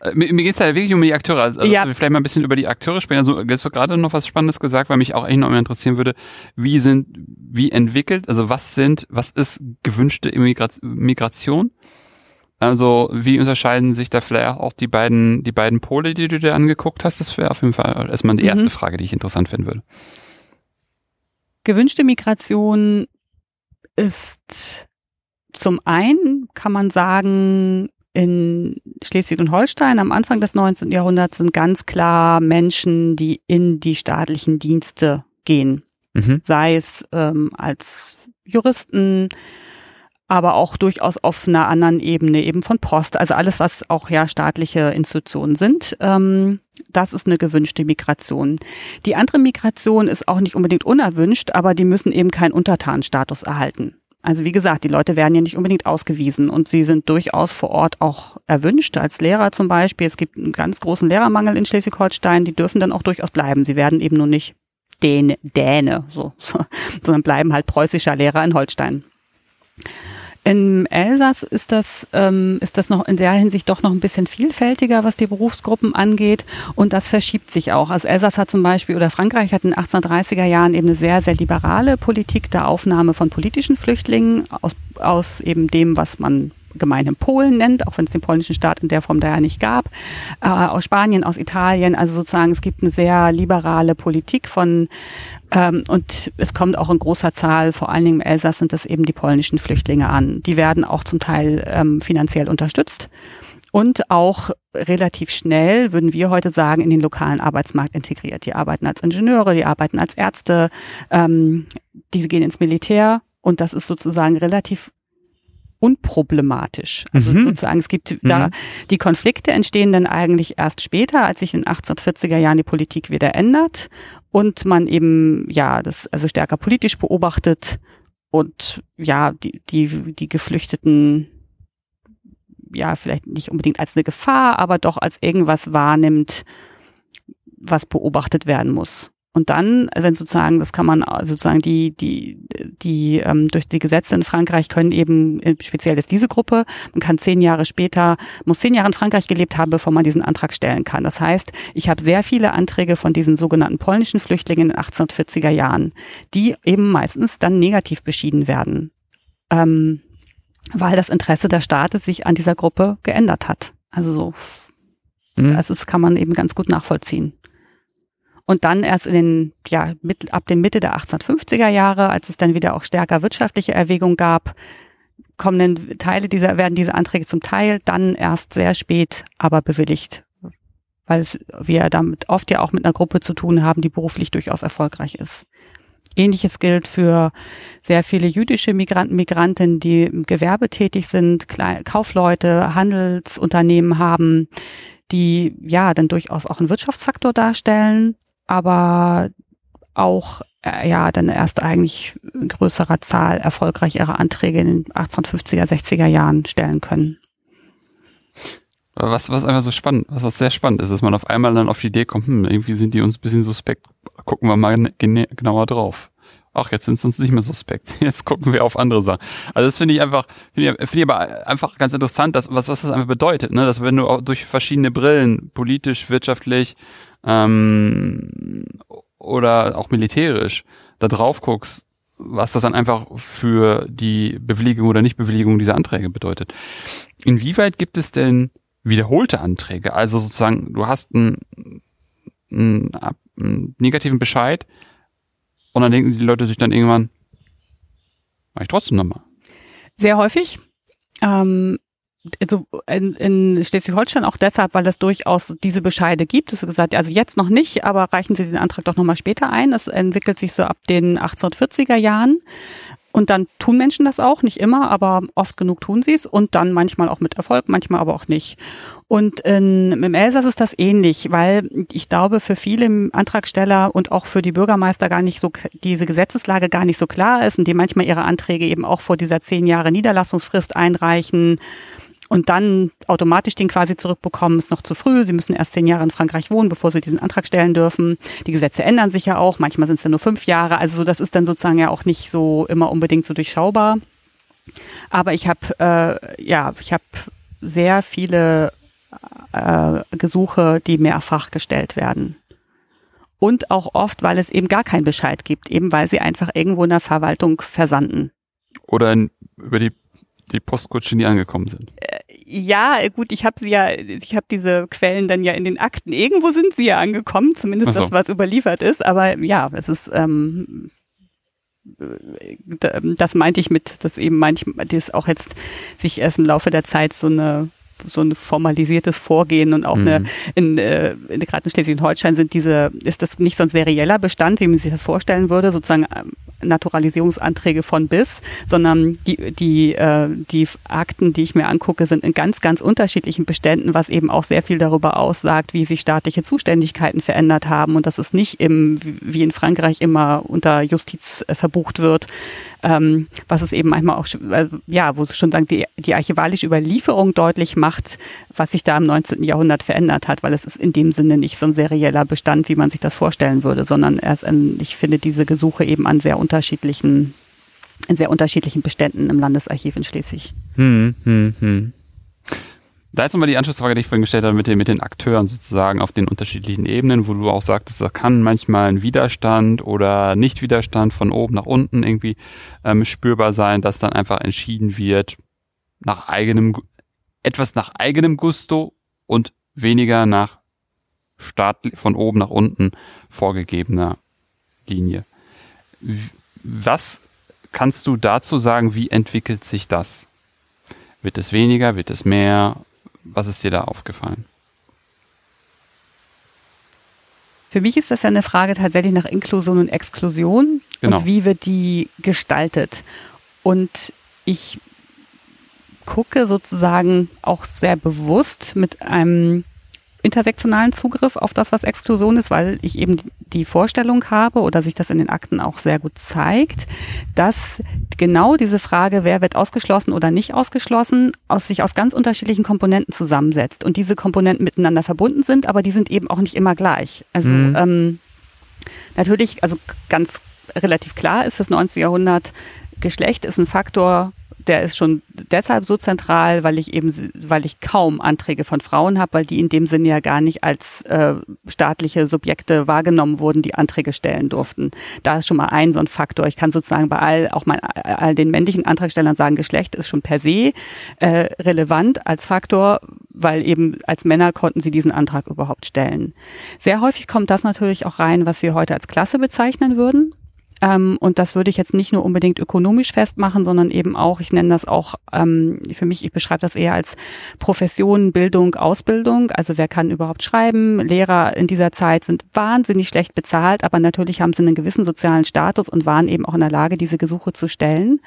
Äh, mir, mir geht es ja wirklich um die Akteure. Also ja. vielleicht mal ein bisschen über die Akteure sprechen. Also hast du gerade noch was Spannendes gesagt, weil mich auch echt noch mal interessieren würde, wie sind, wie entwickelt, also was sind, was ist gewünschte Migration? Also wie unterscheiden sich da vielleicht auch die beiden, die beiden Pole, die du dir angeguckt hast? Das wäre auf jeden Fall erstmal die erste mhm. Frage, die ich interessant finden würde. Gewünschte Migration ist zum einen, kann man sagen, in Schleswig und Holstein am Anfang des 19. Jahrhunderts sind ganz klar Menschen, die in die staatlichen Dienste gehen. Mhm. Sei es ähm, als Juristen, aber auch durchaus auf einer anderen Ebene, eben von Post, also alles, was auch ja staatliche Institutionen sind. Ähm, das ist eine gewünschte Migration. Die andere Migration ist auch nicht unbedingt unerwünscht, aber die müssen eben keinen Untertanenstatus erhalten. Also wie gesagt, die Leute werden ja nicht unbedingt ausgewiesen und sie sind durchaus vor Ort auch erwünscht, als Lehrer zum Beispiel. Es gibt einen ganz großen Lehrermangel in Schleswig-Holstein, die dürfen dann auch durchaus bleiben. Sie werden eben nur nicht Däne, Däne so, so, sondern bleiben halt preußischer Lehrer in Holstein. Im Elsass ist das, ähm, ist das noch in der Hinsicht doch noch ein bisschen vielfältiger, was die Berufsgruppen angeht. Und das verschiebt sich auch. Also Elsass hat zum Beispiel oder Frankreich hat in den 1830er Jahren eben eine sehr, sehr liberale Politik der Aufnahme von politischen Flüchtlingen aus, aus eben dem, was man gemeinhin Polen nennt, auch wenn es den polnischen Staat in der Form da ja nicht gab, äh, aus Spanien, aus Italien. Also sozusagen, es gibt eine sehr liberale Politik von ähm, und es kommt auch in großer Zahl, vor allen Dingen im Elsass sind das eben die polnischen Flüchtlinge an. Die werden auch zum Teil ähm, finanziell unterstützt und auch relativ schnell, würden wir heute sagen, in den lokalen Arbeitsmarkt integriert. Die arbeiten als Ingenieure, die arbeiten als Ärzte, ähm, diese gehen ins Militär und das ist sozusagen relativ unproblematisch. Also mhm. sozusagen, es gibt mhm. da, die Konflikte entstehen dann eigentlich erst später, als sich in den 1840er Jahren die Politik wieder ändert und man eben, ja, das also stärker politisch beobachtet und ja, die, die, die Geflüchteten ja, vielleicht nicht unbedingt als eine Gefahr, aber doch als irgendwas wahrnimmt, was beobachtet werden muss. Und dann, wenn sozusagen, das kann man sozusagen die, die, die ähm, durch die Gesetze in Frankreich können eben äh, speziell ist diese Gruppe, man kann zehn Jahre später, muss zehn Jahre in Frankreich gelebt haben, bevor man diesen Antrag stellen kann. Das heißt, ich habe sehr viele Anträge von diesen sogenannten polnischen Flüchtlingen in den 1840er Jahren, die eben meistens dann negativ beschieden werden. Ähm, weil das Interesse der Staates sich an dieser Gruppe geändert hat. Also so, mhm. das ist, kann man eben ganz gut nachvollziehen. Und dann erst in den, ja, mit, ab der Mitte der 1850er Jahre, als es dann wieder auch stärker wirtschaftliche Erwägungen gab, kommen dann Teile dieser, werden diese Anträge zum Teil dann erst sehr spät aber bewilligt. Weil es, wir damit oft ja auch mit einer Gruppe zu tun haben, die beruflich durchaus erfolgreich ist. Ähnliches gilt für sehr viele jüdische Migranten, Migranten, die im Gewerbe tätig sind, Kaufleute, Handelsunternehmen haben, die ja dann durchaus auch einen Wirtschaftsfaktor darstellen, aber auch äh, ja dann erst eigentlich größerer Zahl erfolgreich ihre Anträge in den 1850er, 60er Jahren stellen können. Was, was einfach so spannend, was, was sehr spannend ist, dass man auf einmal dann auf die Idee kommt, hm, irgendwie sind die uns ein bisschen suspekt, gucken wir mal genauer drauf. Ach, jetzt sind sie uns nicht mehr suspekt. Jetzt gucken wir auf andere Sachen. Also das finde ich einfach, finde ich, finde ich aber einfach ganz interessant, dass, was, was das einfach bedeutet, ne? Dass wenn du auch durch verschiedene Brillen, politisch, wirtschaftlich, ähm, oder auch militärisch da drauf guckst, was das dann einfach für die Bewilligung oder Nichtbewilligung dieser Anträge bedeutet. Inwieweit gibt es denn wiederholte Anträge? Also sozusagen, du hast einen, einen, einen negativen Bescheid, Und dann denken die Leute sich dann irgendwann, mach ich trotzdem nochmal. Sehr häufig. Ähm, also in, in Schleswig-Holstein auch deshalb, weil es durchaus diese Bescheide gibt. Es gesagt, also jetzt noch nicht, aber reichen Sie den Antrag doch nochmal später ein. Das entwickelt sich so ab den 1840er Jahren. Und dann tun Menschen das auch, nicht immer, aber oft genug tun sie es und dann manchmal auch mit Erfolg, manchmal aber auch nicht. Und in, im Elsass ist das ähnlich, weil ich glaube, für viele Antragsteller und auch für die Bürgermeister gar nicht so, diese Gesetzeslage gar nicht so klar ist und die manchmal ihre Anträge eben auch vor dieser zehn Jahre Niederlassungsfrist einreichen und dann automatisch den quasi zurückbekommen, ist noch zu früh. Sie müssen erst zehn Jahre in Frankreich wohnen, bevor sie diesen Antrag stellen dürfen. Die Gesetze ändern sich ja auch. Manchmal sind es dann nur fünf Jahre. Also das ist dann sozusagen ja auch nicht so immer unbedingt so durchschaubar. Aber ich habe äh, ja, ich habe sehr viele äh, Gesuche, die mehrfach gestellt werden. Und auch oft, weil es eben gar keinen Bescheid gibt, eben weil sie einfach irgendwo in der Verwaltung versanden. Oder in, über die die Postkutsche nie angekommen sind. Äh, ja, gut, ich habe sie ja, ich habe diese Quellen dann ja in den Akten. Irgendwo sind sie ja angekommen, zumindest so. das, was überliefert ist. Aber ja, es ist, ähm, das meinte ich mit, dass eben manchmal, das auch jetzt sich erst im Laufe der Zeit so eine so ein formalisiertes Vorgehen und auch mhm. eine, in, äh, in, gerade in Schleswig-Holstein sind diese, ist das nicht so ein serieller Bestand, wie man sich das vorstellen würde, sozusagen ähm, Naturalisierungsanträge von bis, sondern die, die, äh, die Akten, die ich mir angucke, sind in ganz, ganz unterschiedlichen Beständen, was eben auch sehr viel darüber aussagt, wie sich staatliche Zuständigkeiten verändert haben und dass es nicht im, wie in Frankreich immer unter Justiz äh, verbucht wird, ähm, was es eben manchmal auch, äh, ja, wo es schon sagen, die, die archivalische Überlieferung deutlich macht, was sich da im 19. Jahrhundert verändert hat, weil es ist in dem Sinne nicht so ein serieller Bestand, wie man sich das vorstellen würde, sondern erst, ein, ich finde diese Gesuche eben an sehr unterschiedlichen, in sehr unterschiedlichen Beständen im Landesarchiv in Schleswig. Hm, hm, hm. Da ist nochmal die Anschlussfrage, die ich vorhin gestellt habe, mit den, mit den Akteuren sozusagen auf den unterschiedlichen Ebenen, wo du auch sagtest, da kann manchmal ein Widerstand oder Nicht-Widerstand von oben nach unten irgendwie ähm, spürbar sein, dass dann einfach entschieden wird, nach eigenem, etwas nach eigenem Gusto und weniger nach Staat, von oben nach unten vorgegebener Linie. Was kannst du dazu sagen, wie entwickelt sich das? Wird es weniger, wird es mehr? Was ist dir da aufgefallen? Für mich ist das ja eine Frage tatsächlich nach Inklusion und Exklusion genau. und wie wird die gestaltet. Und ich gucke sozusagen auch sehr bewusst mit einem intersektionalen Zugriff auf das, was Exklusion ist, weil ich eben die Vorstellung habe oder sich das in den Akten auch sehr gut zeigt, dass genau diese Frage, wer wird ausgeschlossen oder nicht ausgeschlossen, aus sich aus ganz unterschiedlichen Komponenten zusammensetzt und diese Komponenten miteinander verbunden sind, aber die sind eben auch nicht immer gleich. Also mhm. ähm, natürlich, also ganz relativ klar ist fürs 19. Jahrhundert, Geschlecht ist ein Faktor, der ist schon deshalb so zentral, weil ich eben, weil ich kaum Anträge von Frauen habe, weil die in dem Sinne ja gar nicht als äh, staatliche Subjekte wahrgenommen wurden, die Anträge stellen durften. Da ist schon mal ein so ein Faktor. Ich kann sozusagen bei all, auch mein, all den männlichen Antragstellern sagen, Geschlecht ist schon per se äh, relevant als Faktor, weil eben als Männer konnten sie diesen Antrag überhaupt stellen. Sehr häufig kommt das natürlich auch rein, was wir heute als Klasse bezeichnen würden. Ähm, und das würde ich jetzt nicht nur unbedingt ökonomisch festmachen, sondern eben auch, ich nenne das auch ähm, für mich, ich beschreibe das eher als Profession, Bildung, Ausbildung. Also wer kann überhaupt schreiben? Lehrer in dieser Zeit sind wahnsinnig schlecht bezahlt, aber natürlich haben sie einen gewissen sozialen Status und waren eben auch in der Lage, diese Gesuche zu stellen.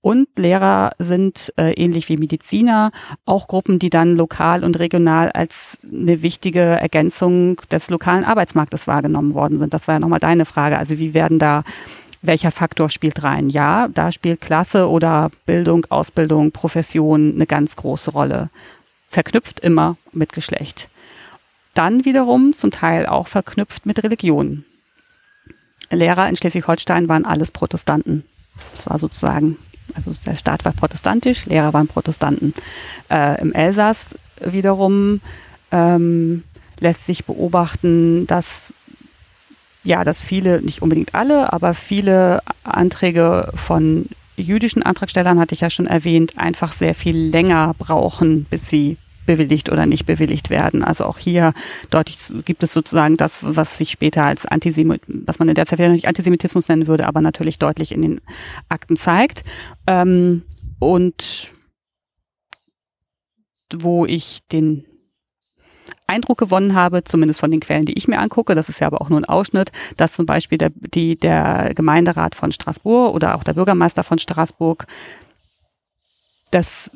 Und Lehrer sind äh, ähnlich wie Mediziner auch Gruppen, die dann lokal und regional als eine wichtige Ergänzung des lokalen Arbeitsmarktes wahrgenommen worden sind. Das war ja nochmal deine Frage. Also wie werden da welcher Faktor spielt rein? Ja, da spielt Klasse oder Bildung, Ausbildung, Profession eine ganz große Rolle. Verknüpft immer mit Geschlecht. Dann wiederum zum Teil auch verknüpft mit Religion. Lehrer in Schleswig-Holstein waren alles Protestanten. Das war sozusagen, also der Staat war protestantisch, Lehrer waren Protestanten. Äh, Im Elsass wiederum ähm, lässt sich beobachten, dass ja, dass viele, nicht unbedingt alle, aber viele Anträge von jüdischen Antragstellern, hatte ich ja schon erwähnt, einfach sehr viel länger brauchen, bis sie bewilligt oder nicht bewilligt werden. Also auch hier deutlich gibt es sozusagen das, was sich später als Antisemitismus, was man in der Zeit noch nicht Antisemitismus nennen würde, aber natürlich deutlich in den Akten zeigt. Ähm, und wo ich den Eindruck gewonnen habe, zumindest von den Quellen, die ich mir angucke, das ist ja aber auch nur ein Ausschnitt, dass zum Beispiel der, die, der Gemeinderat von Straßburg oder auch der Bürgermeister von Straßburg, dass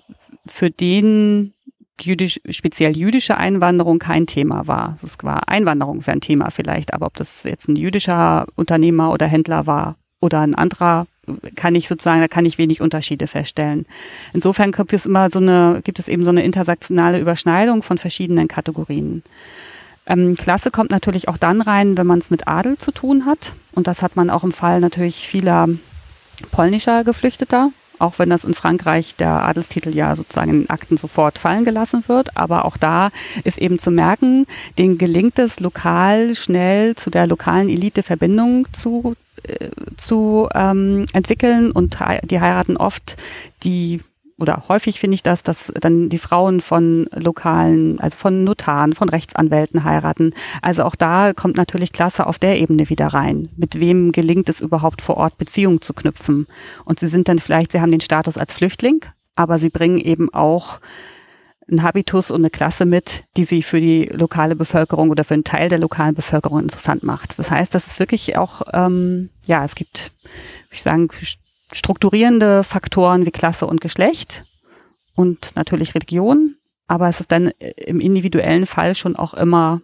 für den jüdisch, speziell jüdische Einwanderung kein Thema war. Es war Einwanderung für ein Thema vielleicht, aber ob das jetzt ein jüdischer Unternehmer oder Händler war oder ein anderer kann ich sozusagen, da kann ich wenig Unterschiede feststellen. Insofern gibt es immer so eine, gibt es eben so eine intersektionale Überschneidung von verschiedenen Kategorien. Ähm, Klasse kommt natürlich auch dann rein, wenn man es mit Adel zu tun hat. Und das hat man auch im Fall natürlich vieler polnischer Geflüchteter, auch wenn das in Frankreich der Adelstitel ja sozusagen in Akten sofort fallen gelassen wird. Aber auch da ist eben zu merken, denen gelingt es lokal schnell zu der lokalen Elite Verbindung zu zu ähm, entwickeln und die heiraten oft die oder häufig finde ich das, dass dann die Frauen von lokalen, also von Notaren, von Rechtsanwälten heiraten. Also auch da kommt natürlich Klasse auf der Ebene wieder rein. Mit wem gelingt es überhaupt vor Ort Beziehungen zu knüpfen? Und sie sind dann vielleicht, sie haben den Status als Flüchtling, aber sie bringen eben auch ein Habitus und eine Klasse mit, die sie für die lokale Bevölkerung oder für einen Teil der lokalen Bevölkerung interessant macht. Das heißt, das ist wirklich auch, ähm, ja, es gibt, ich sagen, strukturierende Faktoren wie Klasse und Geschlecht und natürlich Religion, aber es ist dann im individuellen Fall schon auch immer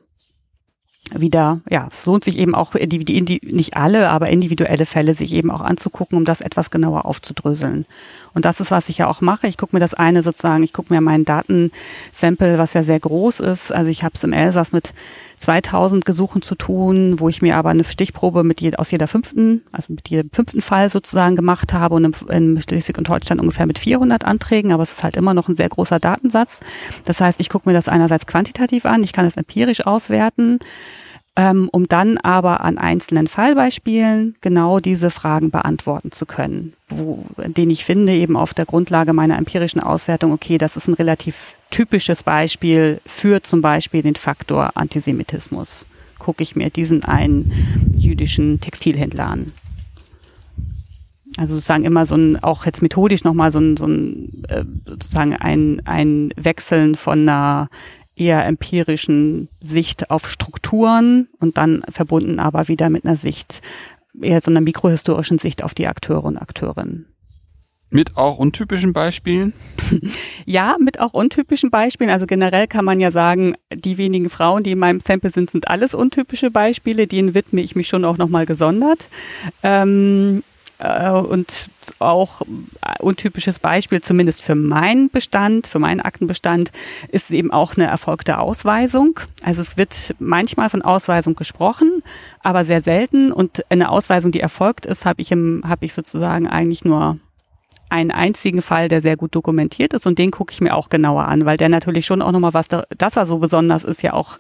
wieder, ja, es lohnt sich eben auch, die, die, nicht alle, aber individuelle Fälle sich eben auch anzugucken, um das etwas genauer aufzudröseln. Und das ist, was ich ja auch mache. Ich gucke mir das eine sozusagen, ich gucke mir meinen Datensample, was ja sehr groß ist. Also ich habe es im Elsass mit 2000 Gesuchen zu tun, wo ich mir aber eine Stichprobe mit jeder, aus jeder fünften, also mit jedem fünften Fall sozusagen gemacht habe und in Schleswig und Holstein ungefähr mit 400 Anträgen, aber es ist halt immer noch ein sehr großer Datensatz. Das heißt, ich gucke mir das einerseits quantitativ an, ich kann es empirisch auswerten, ähm, um dann aber an einzelnen Fallbeispielen genau diese Fragen beantworten zu können, wo, den ich finde eben auf der Grundlage meiner empirischen Auswertung, okay, das ist ein relativ typisches Beispiel für zum Beispiel den Faktor Antisemitismus. Gucke ich mir diesen einen jüdischen Textilhändler an. Also sozusagen immer so ein, auch jetzt methodisch nochmal so ein, so ein äh, sozusagen ein, ein Wechseln von einer eher empirischen Sicht auf Strukturen und dann verbunden aber wieder mit einer Sicht, eher so einer mikrohistorischen Sicht auf die Akteure und Akteurinnen. Mit auch untypischen Beispielen? ja, mit auch untypischen Beispielen. Also generell kann man ja sagen, die wenigen Frauen, die in meinem Sample sind, sind alles untypische Beispiele. Denen widme ich mich schon auch nochmal gesondert. Ähm, äh, und auch untypisches Beispiel, zumindest für meinen Bestand, für meinen Aktenbestand, ist eben auch eine erfolgte Ausweisung. Also es wird manchmal von Ausweisung gesprochen, aber sehr selten. Und eine Ausweisung, die erfolgt ist, habe ich im, habe ich sozusagen eigentlich nur einen einzigen Fall, der sehr gut dokumentiert ist und den gucke ich mir auch genauer an, weil der natürlich schon auch nochmal was, da, dass er so besonders ist, ja auch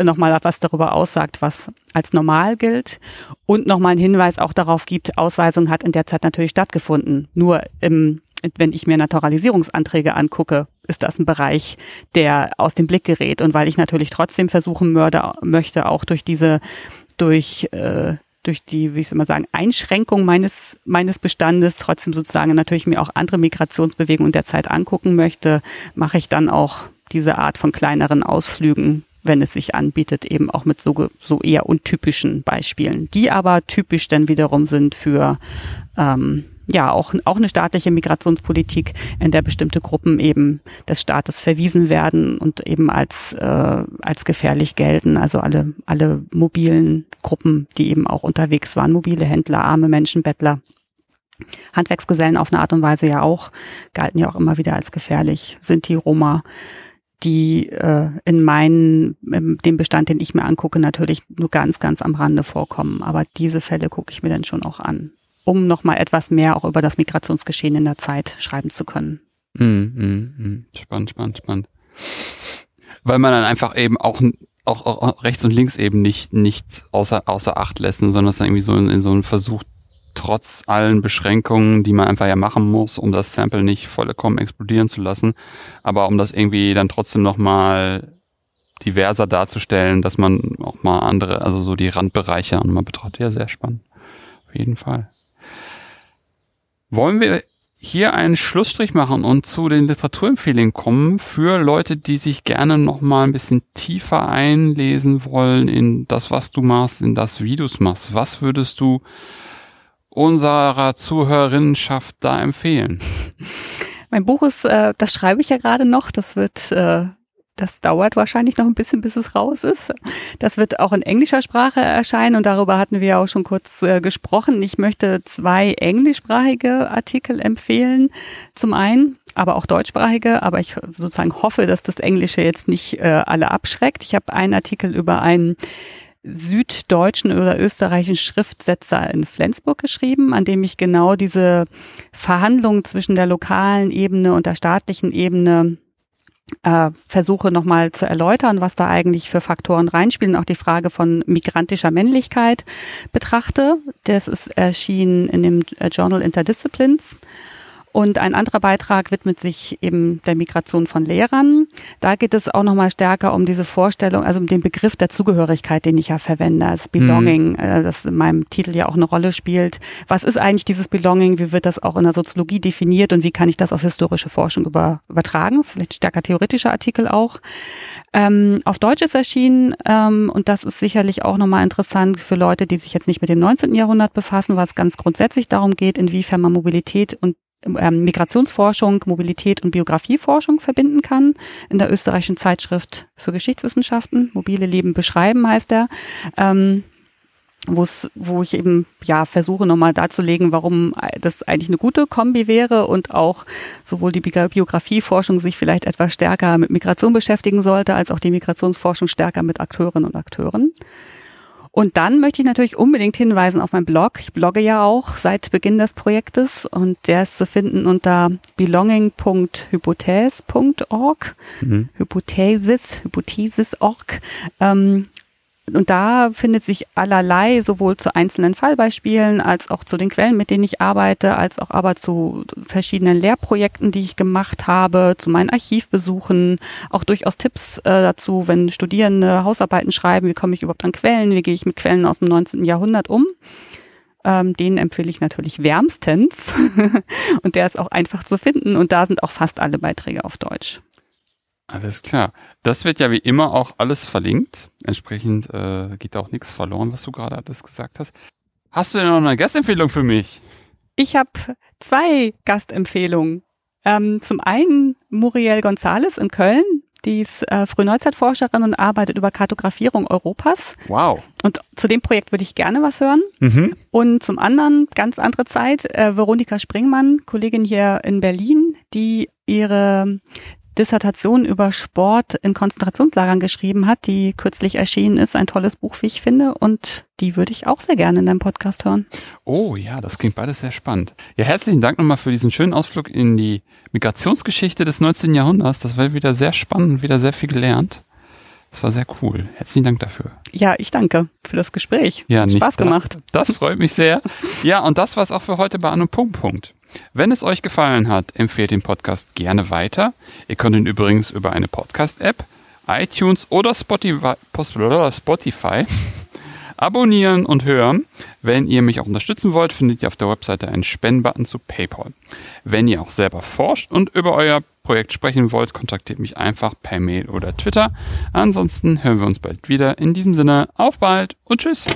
nochmal was darüber aussagt, was als normal gilt und nochmal einen Hinweis auch darauf gibt, Ausweisung hat in der Zeit natürlich stattgefunden. Nur im, wenn ich mir Naturalisierungsanträge angucke, ist das ein Bereich, der aus dem Blick gerät. Und weil ich natürlich trotzdem versuchen mörde, möchte, auch durch diese, durch, äh, durch die, wie ich mal sagen, Einschränkung meines, meines Bestandes trotzdem sozusagen natürlich mir auch andere Migrationsbewegungen der Zeit angucken möchte, mache ich dann auch diese Art von kleineren Ausflügen wenn es sich anbietet, eben auch mit so, so eher untypischen Beispielen, die aber typisch dann wiederum sind für ähm, ja auch, auch eine staatliche Migrationspolitik, in der bestimmte Gruppen eben des Staates verwiesen werden und eben als, äh, als gefährlich gelten. Also alle, alle mobilen Gruppen, die eben auch unterwegs waren, mobile Händler, arme Menschen, Bettler. Handwerksgesellen auf eine Art und Weise ja auch, galten ja auch immer wieder als gefährlich, sind die Roma die äh, in meinen, dem Bestand, den ich mir angucke, natürlich nur ganz, ganz am Rande vorkommen. Aber diese Fälle gucke ich mir dann schon auch an, um nochmal etwas mehr auch über das Migrationsgeschehen in der Zeit schreiben zu können. Mm, mm, mm. Spannend, spannend, spannend. Weil man dann einfach eben auch, auch, auch rechts und links eben nicht, nicht außer, außer Acht lässt, sondern es dann irgendwie so in, in so einen Versuch trotz allen Beschränkungen, die man einfach ja machen muss, um das Sample nicht vollkommen explodieren zu lassen, aber um das irgendwie dann trotzdem nochmal diverser darzustellen, dass man auch mal andere, also so die Randbereiche mal betrachtet. Ja, sehr spannend. Auf jeden Fall. Wollen wir hier einen Schlussstrich machen und zu den Literaturempfehlungen kommen für Leute, die sich gerne noch mal ein bisschen tiefer einlesen wollen in das, was du machst, in das, wie du es machst. Was würdest du unserer Zuhörerinnenschaft da empfehlen? Mein Buch ist, äh, das schreibe ich ja gerade noch. Das wird äh, das dauert wahrscheinlich noch ein bisschen, bis es raus ist. Das wird auch in englischer Sprache erscheinen und darüber hatten wir ja auch schon kurz äh, gesprochen. Ich möchte zwei englischsprachige Artikel empfehlen. Zum einen, aber auch deutschsprachige, aber ich sozusagen hoffe, dass das Englische jetzt nicht äh, alle abschreckt. Ich habe einen Artikel über einen süddeutschen oder österreichischen Schriftsetzer in Flensburg geschrieben, an dem ich genau diese Verhandlungen zwischen der lokalen Ebene und der staatlichen Ebene äh, versuche nochmal zu erläutern, was da eigentlich für Faktoren reinspielen, auch die Frage von migrantischer Männlichkeit betrachte. Das ist erschienen in dem äh, Journal Interdisciplines. Und ein anderer Beitrag widmet sich eben der Migration von Lehrern. Da geht es auch nochmal stärker um diese Vorstellung, also um den Begriff der Zugehörigkeit, den ich ja verwende, als Belonging, mhm. Das in meinem Titel ja auch eine Rolle spielt. Was ist eigentlich dieses Belonging? Wie wird das auch in der Soziologie definiert und wie kann ich das auf historische Forschung über, übertragen? Das ist vielleicht stärker theoretischer Artikel auch. Ähm, auf Deutsch ist erschienen ähm, und das ist sicherlich auch nochmal interessant für Leute, die sich jetzt nicht mit dem 19. Jahrhundert befassen, weil es ganz grundsätzlich darum geht, inwiefern man Mobilität und Migrationsforschung, Mobilität und Biografieforschung verbinden kann. In der österreichischen Zeitschrift für Geschichtswissenschaften. Mobile Leben beschreiben heißt er. Ähm, wo ich eben ja versuche nochmal darzulegen, warum das eigentlich eine gute Kombi wäre und auch sowohl die Biografieforschung sich vielleicht etwas stärker mit Migration beschäftigen sollte, als auch die Migrationsforschung stärker mit Akteurinnen und Akteuren. Und dann möchte ich natürlich unbedingt hinweisen auf meinen Blog. Ich blogge ja auch seit Beginn des Projektes und der ist zu finden unter belonging.hypothese.org. Mhm. Hypothesis, Hypothesis.org. Ähm, und da findet sich allerlei, sowohl zu einzelnen Fallbeispielen als auch zu den Quellen, mit denen ich arbeite, als auch aber zu verschiedenen Lehrprojekten, die ich gemacht habe, zu meinen Archivbesuchen, auch durchaus Tipps äh, dazu, wenn Studierende Hausarbeiten schreiben, wie komme ich überhaupt an Quellen, wie gehe ich mit Quellen aus dem 19. Jahrhundert um. Ähm, den empfehle ich natürlich wärmstens und der ist auch einfach zu finden und da sind auch fast alle Beiträge auf Deutsch. Alles klar. Das wird ja wie immer auch alles verlinkt. Entsprechend äh, geht auch nichts verloren, was du gerade alles gesagt hast. Hast du denn noch eine Gastempfehlung für mich? Ich habe zwei Gastempfehlungen. Ähm, zum einen Muriel González in Köln. Die ist äh, Frühneuzeitforscherin und arbeitet über Kartografierung Europas. Wow. Und zu dem Projekt würde ich gerne was hören. Mhm. Und zum anderen, ganz andere Zeit, äh, Veronika Springmann, Kollegin hier in Berlin, die ihre Dissertation über Sport in Konzentrationslagern geschrieben hat, die kürzlich erschienen ist. Ein tolles Buch, wie ich finde. Und die würde ich auch sehr gerne in deinem Podcast hören. Oh ja, das klingt beides sehr spannend. Ja, herzlichen Dank nochmal für diesen schönen Ausflug in die Migrationsgeschichte des 19. Jahrhunderts. Das war wieder sehr spannend, wieder sehr viel gelernt. Das war sehr cool. Herzlichen Dank dafür. Ja, ich danke für das Gespräch. Ja, Hat Spaß gemacht. Das freut mich sehr. Ja, und das war's auch für heute bei Anno Punkt Punkt. Wenn es euch gefallen hat, empfehlt den Podcast gerne weiter. Ihr könnt ihn übrigens über eine Podcast-App, iTunes oder Spotify, Spotify abonnieren und hören. Wenn ihr mich auch unterstützen wollt, findet ihr auf der Webseite einen Spendenbutton zu PayPal. Wenn ihr auch selber forscht und über euer Projekt sprechen wollt, kontaktiert mich einfach per Mail oder Twitter. Ansonsten hören wir uns bald wieder. In diesem Sinne, auf bald und tschüss.